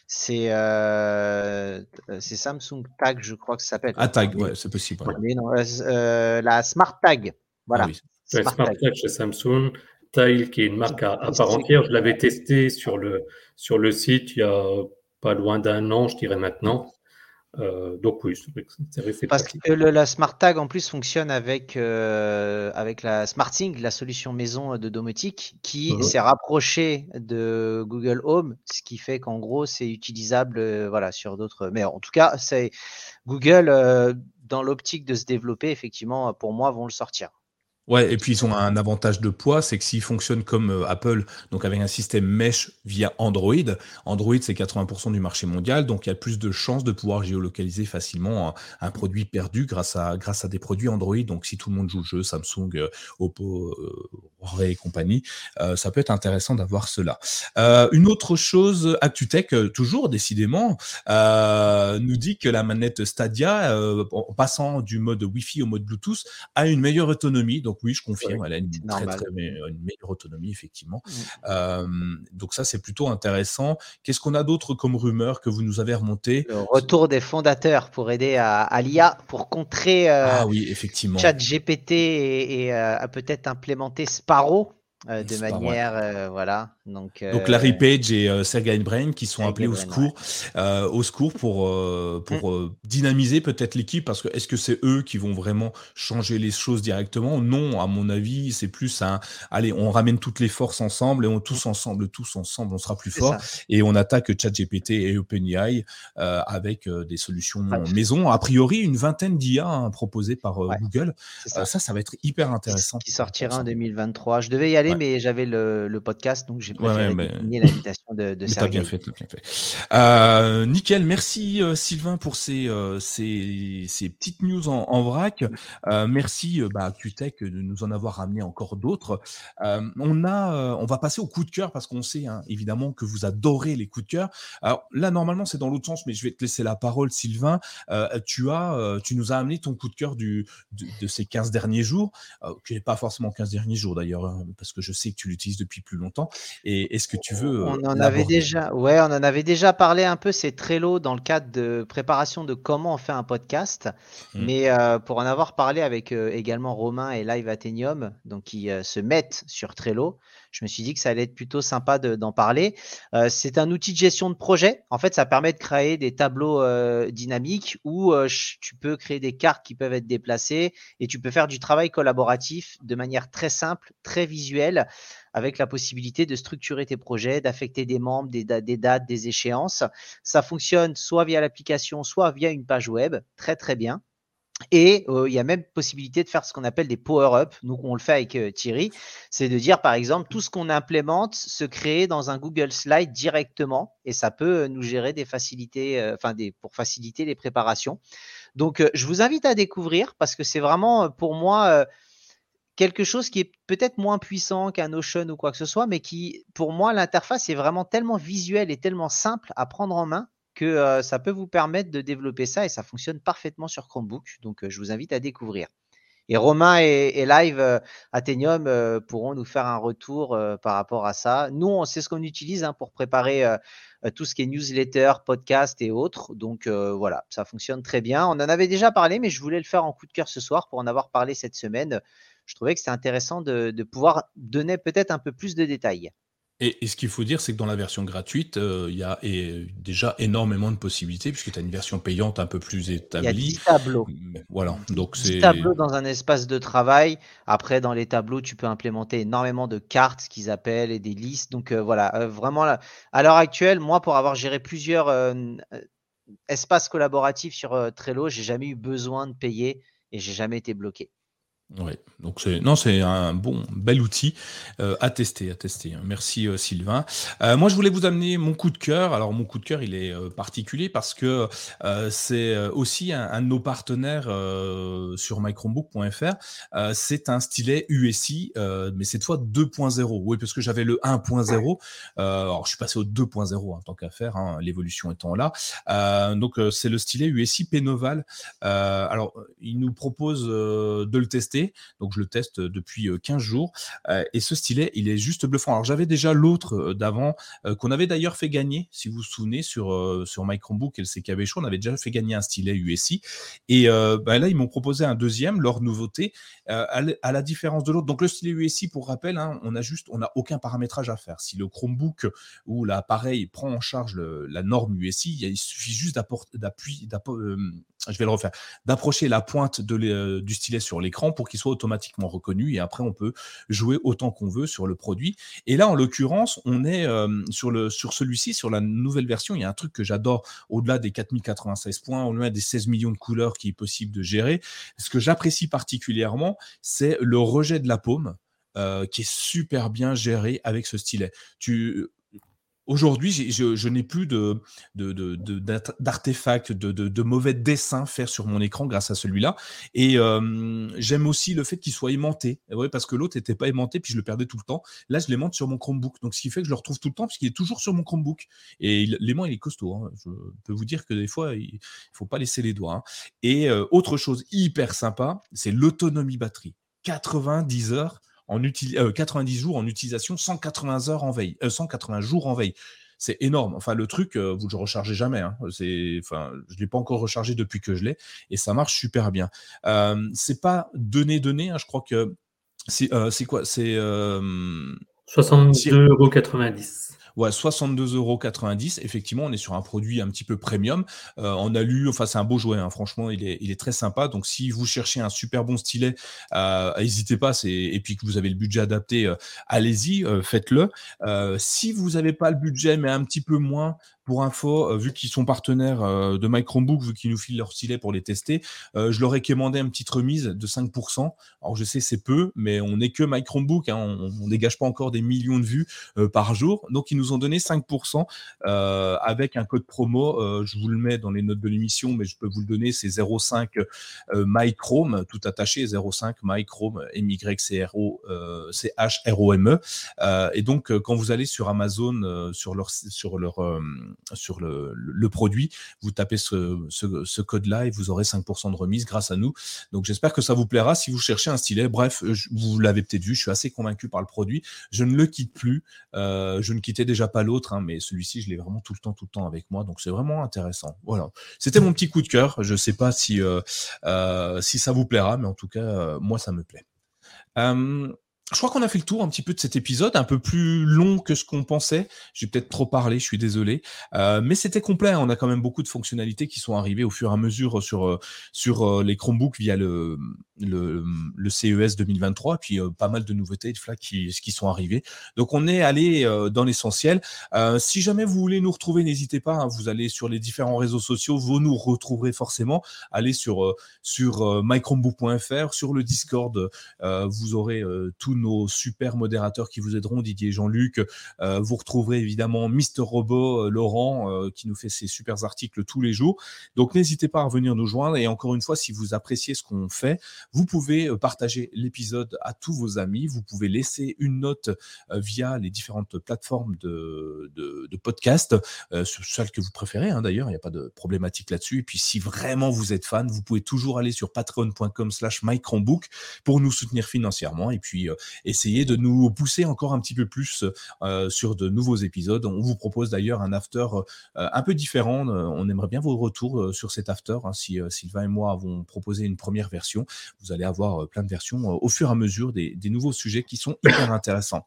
c'est euh, Samsung Tag, je crois que ça s'appelle. Ah, Tag, ouais, c'est possible. Ouais. Mais non, euh, la Smart Tag, voilà. Ah, oui. Smart, Smart Tag. Tag chez Samsung. Tile, qui est une marque à, à part entière. Je l'avais testé sur le, sur le site il y a pas loin d'un an, je dirais maintenant. Euh, donc oui, c'est Parce que le, la Smart Tag en plus fonctionne avec, euh, avec la SmartSync, la solution maison de domotique, qui uh -huh. s'est rapprochée de Google Home, ce qui fait qu'en gros c'est utilisable euh, voilà, sur d'autres. Mais en tout cas, c'est Google, euh, dans l'optique de se développer, effectivement, pour moi, vont le sortir. Ouais, et puis ils ont un avantage de poids, c'est que s'ils fonctionnent comme euh, Apple, donc avec un système mesh via Android, Android c'est 80% du marché mondial, donc il y a plus de chances de pouvoir géolocaliser facilement un, produit perdu grâce à, grâce à des produits Android. Donc si tout le monde joue le jeu, Samsung, euh, Oppo, euh, Huawei et compagnie, euh, ça peut être intéressant d'avoir cela. Une autre chose, ActuTech, toujours décidément, nous dit que la manette Stadia, en passant du mode Wi-Fi au mode Bluetooth, a une meilleure autonomie. Donc oui, je confirme, elle a une, très, très, une meilleure autonomie, effectivement. Mmh. Euh, donc ça, c'est plutôt intéressant. Qu'est-ce qu'on a d'autre comme rumeur que vous nous avez remonté Le retour des fondateurs pour aider à, à l'IA, pour contrer euh, ah, oui, effectivement. ChatGPT et, et euh, peut-être implémenter Sparrow euh, de manière, euh, voilà. Donc, euh, Donc Larry Page et euh, Sergey Brin qui sont appelés au secours, ouais. au secours pour pour mm. dynamiser peut-être l'équipe parce que est-ce que c'est eux qui vont vraiment changer les choses directement? Non, à mon avis, c'est plus un allez, on ramène toutes les forces ensemble et on tous ensemble, tous ensemble, on sera plus fort et on attaque ChatGPT et OpenAI avec des solutions ouais. maison. A priori, une vingtaine d'IA hein, proposées par ouais. Google. Ça. ça. ça, va être hyper intéressant. Qui sortira en 2023. Je devais y aller ouais. mais j'avais le, le, podcast, donc j'ai préféré ouais, mais... l'invitation de, de Sergei. bien fait, bien fait. Euh, nickel, merci euh, Sylvain pour ces, euh, ces, ces, petites news en, en vrac. Merci bah, QTech de nous en avoir ramené encore d'autres. on a, on va passer au coup de cœur parce qu'on sait hein, évidemment que vous adorez les coups de cœur. Alors là, normalement, c'est dans l'autre sens, mais je vais te laisser la parole, Sylvain. tu as, tu nous as amené ton coup de cœur du, de, de ces 15 derniers jours, qui n'est pas forcément 15 derniers jours d'ailleurs, hein, parce que que je sais que tu l'utilises depuis plus longtemps. Et est-ce que tu veux On en avait déjà, ouais, on en avait déjà parlé un peu. C'est Trello dans le cadre de préparation de comment on fait un podcast. Mmh. Mais pour en avoir parlé avec également Romain et Live Athenium, donc qui se mettent sur Trello, je me suis dit que ça allait être plutôt sympa d'en parler. Euh, c'est un outil de gestion de projet. En fait, ça permet de créer des tableaux euh, dynamiques où euh, tu peux créer des cartes qui peuvent être déplacées et tu peux faire du travail collaboratif de manière très simple, très visuelle, avec la possibilité de structurer tes projets, d'affecter des membres, des, dates, des échéances. Ça fonctionne soit via l'application, soit via une page web. Très, très bien. Et il y a même possibilité de faire ce qu'on appelle des power-up. Nous, on le fait avec Thierry. C'est de dire, par exemple, tout ce qu'on implémente se crée dans un Google Slide directement et ça peut nous gérer des facilités, enfin, pour faciliter les préparations. Donc, je vous invite à découvrir parce que c'est vraiment pour moi quelque chose qui est peut-être moins puissant qu'un Notion ou quoi que ce soit, mais qui, pour moi, l'interface est vraiment tellement visuelle et tellement simple à prendre en main que ça peut vous permettre de développer ça et ça fonctionne parfaitement sur Chromebook. Donc, je vous invite à découvrir. Et Romain et, Live Athenium pourront nous faire un retour par rapport à ça. Nous, c'est ce qu'on utilise hein, pour préparer tout ce qui est newsletter, podcast et autres. Donc voilà, ça fonctionne très bien. On en avait déjà parlé, mais je voulais le faire en coup de cœur ce soir pour en avoir parlé cette semaine. Je trouvais que c'était intéressant de pouvoir donner peut-être un peu plus de détails. Et, ce qu'il faut dire, c'est que dans la version gratuite, euh, il y a déjà énormément de possibilités, puisque tu as une version payante un peu plus établie. Il y a 10 tableaux. voilà, donc c'est. tableaux dans un espace de travail. Après, dans les tableaux, tu peux implémenter énormément de cartes, ce qu'ils appellent, et des listes. Donc euh, voilà, euh, vraiment, à l'heure actuelle, moi, pour avoir géré plusieurs espaces collaboratifs sur Trello, j'ai jamais eu besoin de payer et j'ai jamais été bloqué. Oui, donc c'est non, c'est un bon bel outil euh, à tester, à tester. Merci euh, Sylvain. Euh, moi, je voulais vous amener mon coup de cœur. Alors mon coup de cœur, il est particulier parce que c'est aussi un, de nos partenaires sur mychromebook.fr. c'est un stylet USI, mais cette fois 2.0. Oui, parce que j'avais le 1.0. alors je suis passé au 2.0 en tant qu'à faire, hein, l'évolution étant là. donc c'est le stylet USI Pénoval. alors il nous propose de le tester donc je le teste depuis 15 jours. et ce stylet, il est juste bluffant. Alors j'avais déjà l'autre d'avant qu'on avait d'ailleurs fait gagner, si vous vous souvenez, sur, sur My Chromebook et le CKB Show, on avait déjà fait gagner un stylet USI. Et bah, là, ils m'ont proposé un deuxième, leur nouveauté, à, la différence de l'autre. Donc le stylet USI, pour rappel, hein, on a juste, on n'a aucun paramétrage à faire. Si le Chromebook ou l'appareil prend en charge la norme USI, il suffit juste d'appuyer, je vais le refaire, d'approcher la pointe de du stylet sur l'écran pour qu'il soit automatiquement reconnu et après on peut jouer autant qu'on veut sur le produit. Et là, en l'occurrence, on est sur, le, sur celui-ci, sur la nouvelle version, il y a un truc que j'adore au-delà des 4096 points, au-delà des 16 millions de couleurs qui est possible de gérer. Ce que j'apprécie particulièrement, c'est le rejet de la paume. qui est super bien géré avec ce stylet. Tu, Aujourd'hui, je, n'ai plus d'artefacts, de, mauvais dessins faire sur mon écran grâce à celui-là. Et j'aime aussi le fait qu'il soit aimanté. Parce que l'autre n'était pas aimanté, puis je le perdais tout le temps. Là, je l'aimante sur mon Chromebook. Donc, ce qui fait que je le retrouve tout le temps, puisqu'il est toujours sur mon Chromebook. Et l'aimant, il est costaud. Hein. Je peux vous dire que des fois, il ne faut pas laisser les doigts. Hein. Et autre chose hyper sympa, c'est l'autonomie batterie. 90 heures en 90 euh, jours en utilisation, 180 heures en veille, 180 euh, jours en veille. C'est énorme. Enfin, le truc, euh, vous ne le rechargez jamais. Hein. C'est, enfin, je l'ai pas encore rechargé depuis que je l'ai, et ça marche super bien. C'est pas donné donné. Hein. je crois que c'est, c'est quoi? C'est 62,90 euros. Ouais, 62,90 euros. Effectivement, on est sur un produit un petit peu premium. Euh, on a lu, enfin, c'est un beau jouet, hein. franchement, il est, il est très sympa. Donc, si vous cherchez un super bon stylet, euh, n'hésitez pas. Et puis que vous avez le budget adapté, euh, allez-y, faites-le. si vous n'avez pas le budget, mais un petit peu moins, pour info, vu qu'ils sont partenaires de My Chromebook, vu qu'ils nous filent leur stylet pour les tester, je leur ai commandé une petite remise de 5%. Alors je sais c'est peu, mais on n'est que My Chromebook, hein. on, ne dégage pas encore des millions de vues par jour. Donc ils nous ont donné 5% avec un code promo. je vous le mets dans les notes de l'émission, mais je peux vous le donner. C'est 05 MyChrome, tout attaché, 05 MyChrome, M-Y-C-R-O, C-H-R-O-M-E. et donc, quand vous allez sur Amazon, sur leur, sur leur, sur le, produit, vous tapez ce, code-là et vous aurez 5% de remise grâce à nous. Donc, j'espère que ça vous plaira si vous cherchez un stylet. Bref, vous l'avez peut-être vu, je suis assez convaincu par le produit. Je ne le quitte plus. Euh, je ne quittais déjà pas l'autre, hein, mais celui-ci, je l'ai vraiment tout le temps, tout le temps avec moi. Donc, c'est vraiment intéressant. Voilà. C'était mon petit coup de cœur. Je ne sais pas si, euh, euh, si ça vous plaira, mais en tout cas, moi, ça me plaît. Je crois qu'on a fait le tour un petit peu de cet épisode, un peu plus long que ce qu'on pensait. J'ai peut-être trop parlé, je suis désolé, euh, mais c'était complet. On a quand même beaucoup de fonctionnalités qui sont arrivées au fur et à mesure sur sur les Chromebooks via le le, CES 2023, puis euh, pas mal de nouveautés de flags qui, qui sont arrivées. Donc on est allé euh, dans l'essentiel. Euh, si jamais vous voulez nous retrouver, n'hésitez pas. Hein, vous allez sur les différents réseaux sociaux, vous nous retrouverez forcément. Allez sur sur mychromebook.fr, sur le Discord, vous aurez tous nos super modérateurs qui vous aideront, Didier Jean-Luc. vous retrouverez évidemment Mister Robot, Laurent, qui nous fait ses super articles tous les jours. Donc n'hésitez pas à venir nous joindre. Et encore une fois, si vous appréciez ce qu'on fait, vous pouvez euh, partager l'épisode à tous vos amis. Vous pouvez laisser une note euh, via les différentes plateformes de, de, podcast, euh, celle que vous préférez hein, d'ailleurs, il n'y a pas de problématique là-dessus. Et puis si vraiment vous êtes fan, vous pouvez toujours aller sur patreon.com slash pour nous soutenir financièrement et puis essayer de nous pousser encore un petit peu plus sur de nouveaux épisodes. On vous propose d'ailleurs un after un peu différent. On aimerait bien vos retours sur cet after. Hein, si Sylvain et moi avons proposé une première version, vous allez avoir euh, plein de versions euh, au fur et à mesure des, nouveaux sujets qui sont hyper intéressants.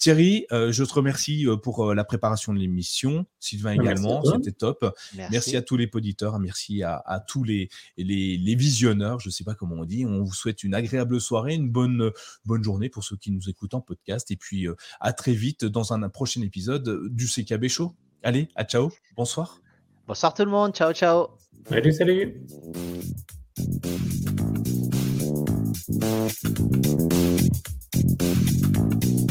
Thierry, euh, je te remercie pour la préparation de l'émission. Sylvain également, c'était top. Merci. à tous les auditeurs, merci à, tous les, les, visionneurs, je ne sais pas comment on dit. On vous souhaite une agréable soirée, une bonne, bonne journée pour ceux qui nous écoutent en podcast. Et puis à très vite dans un, prochain épisode du CKB Show. Allez, à ciao, bonsoir. Bonsoir tout le monde, ciao ciao. Salut, salut. Thank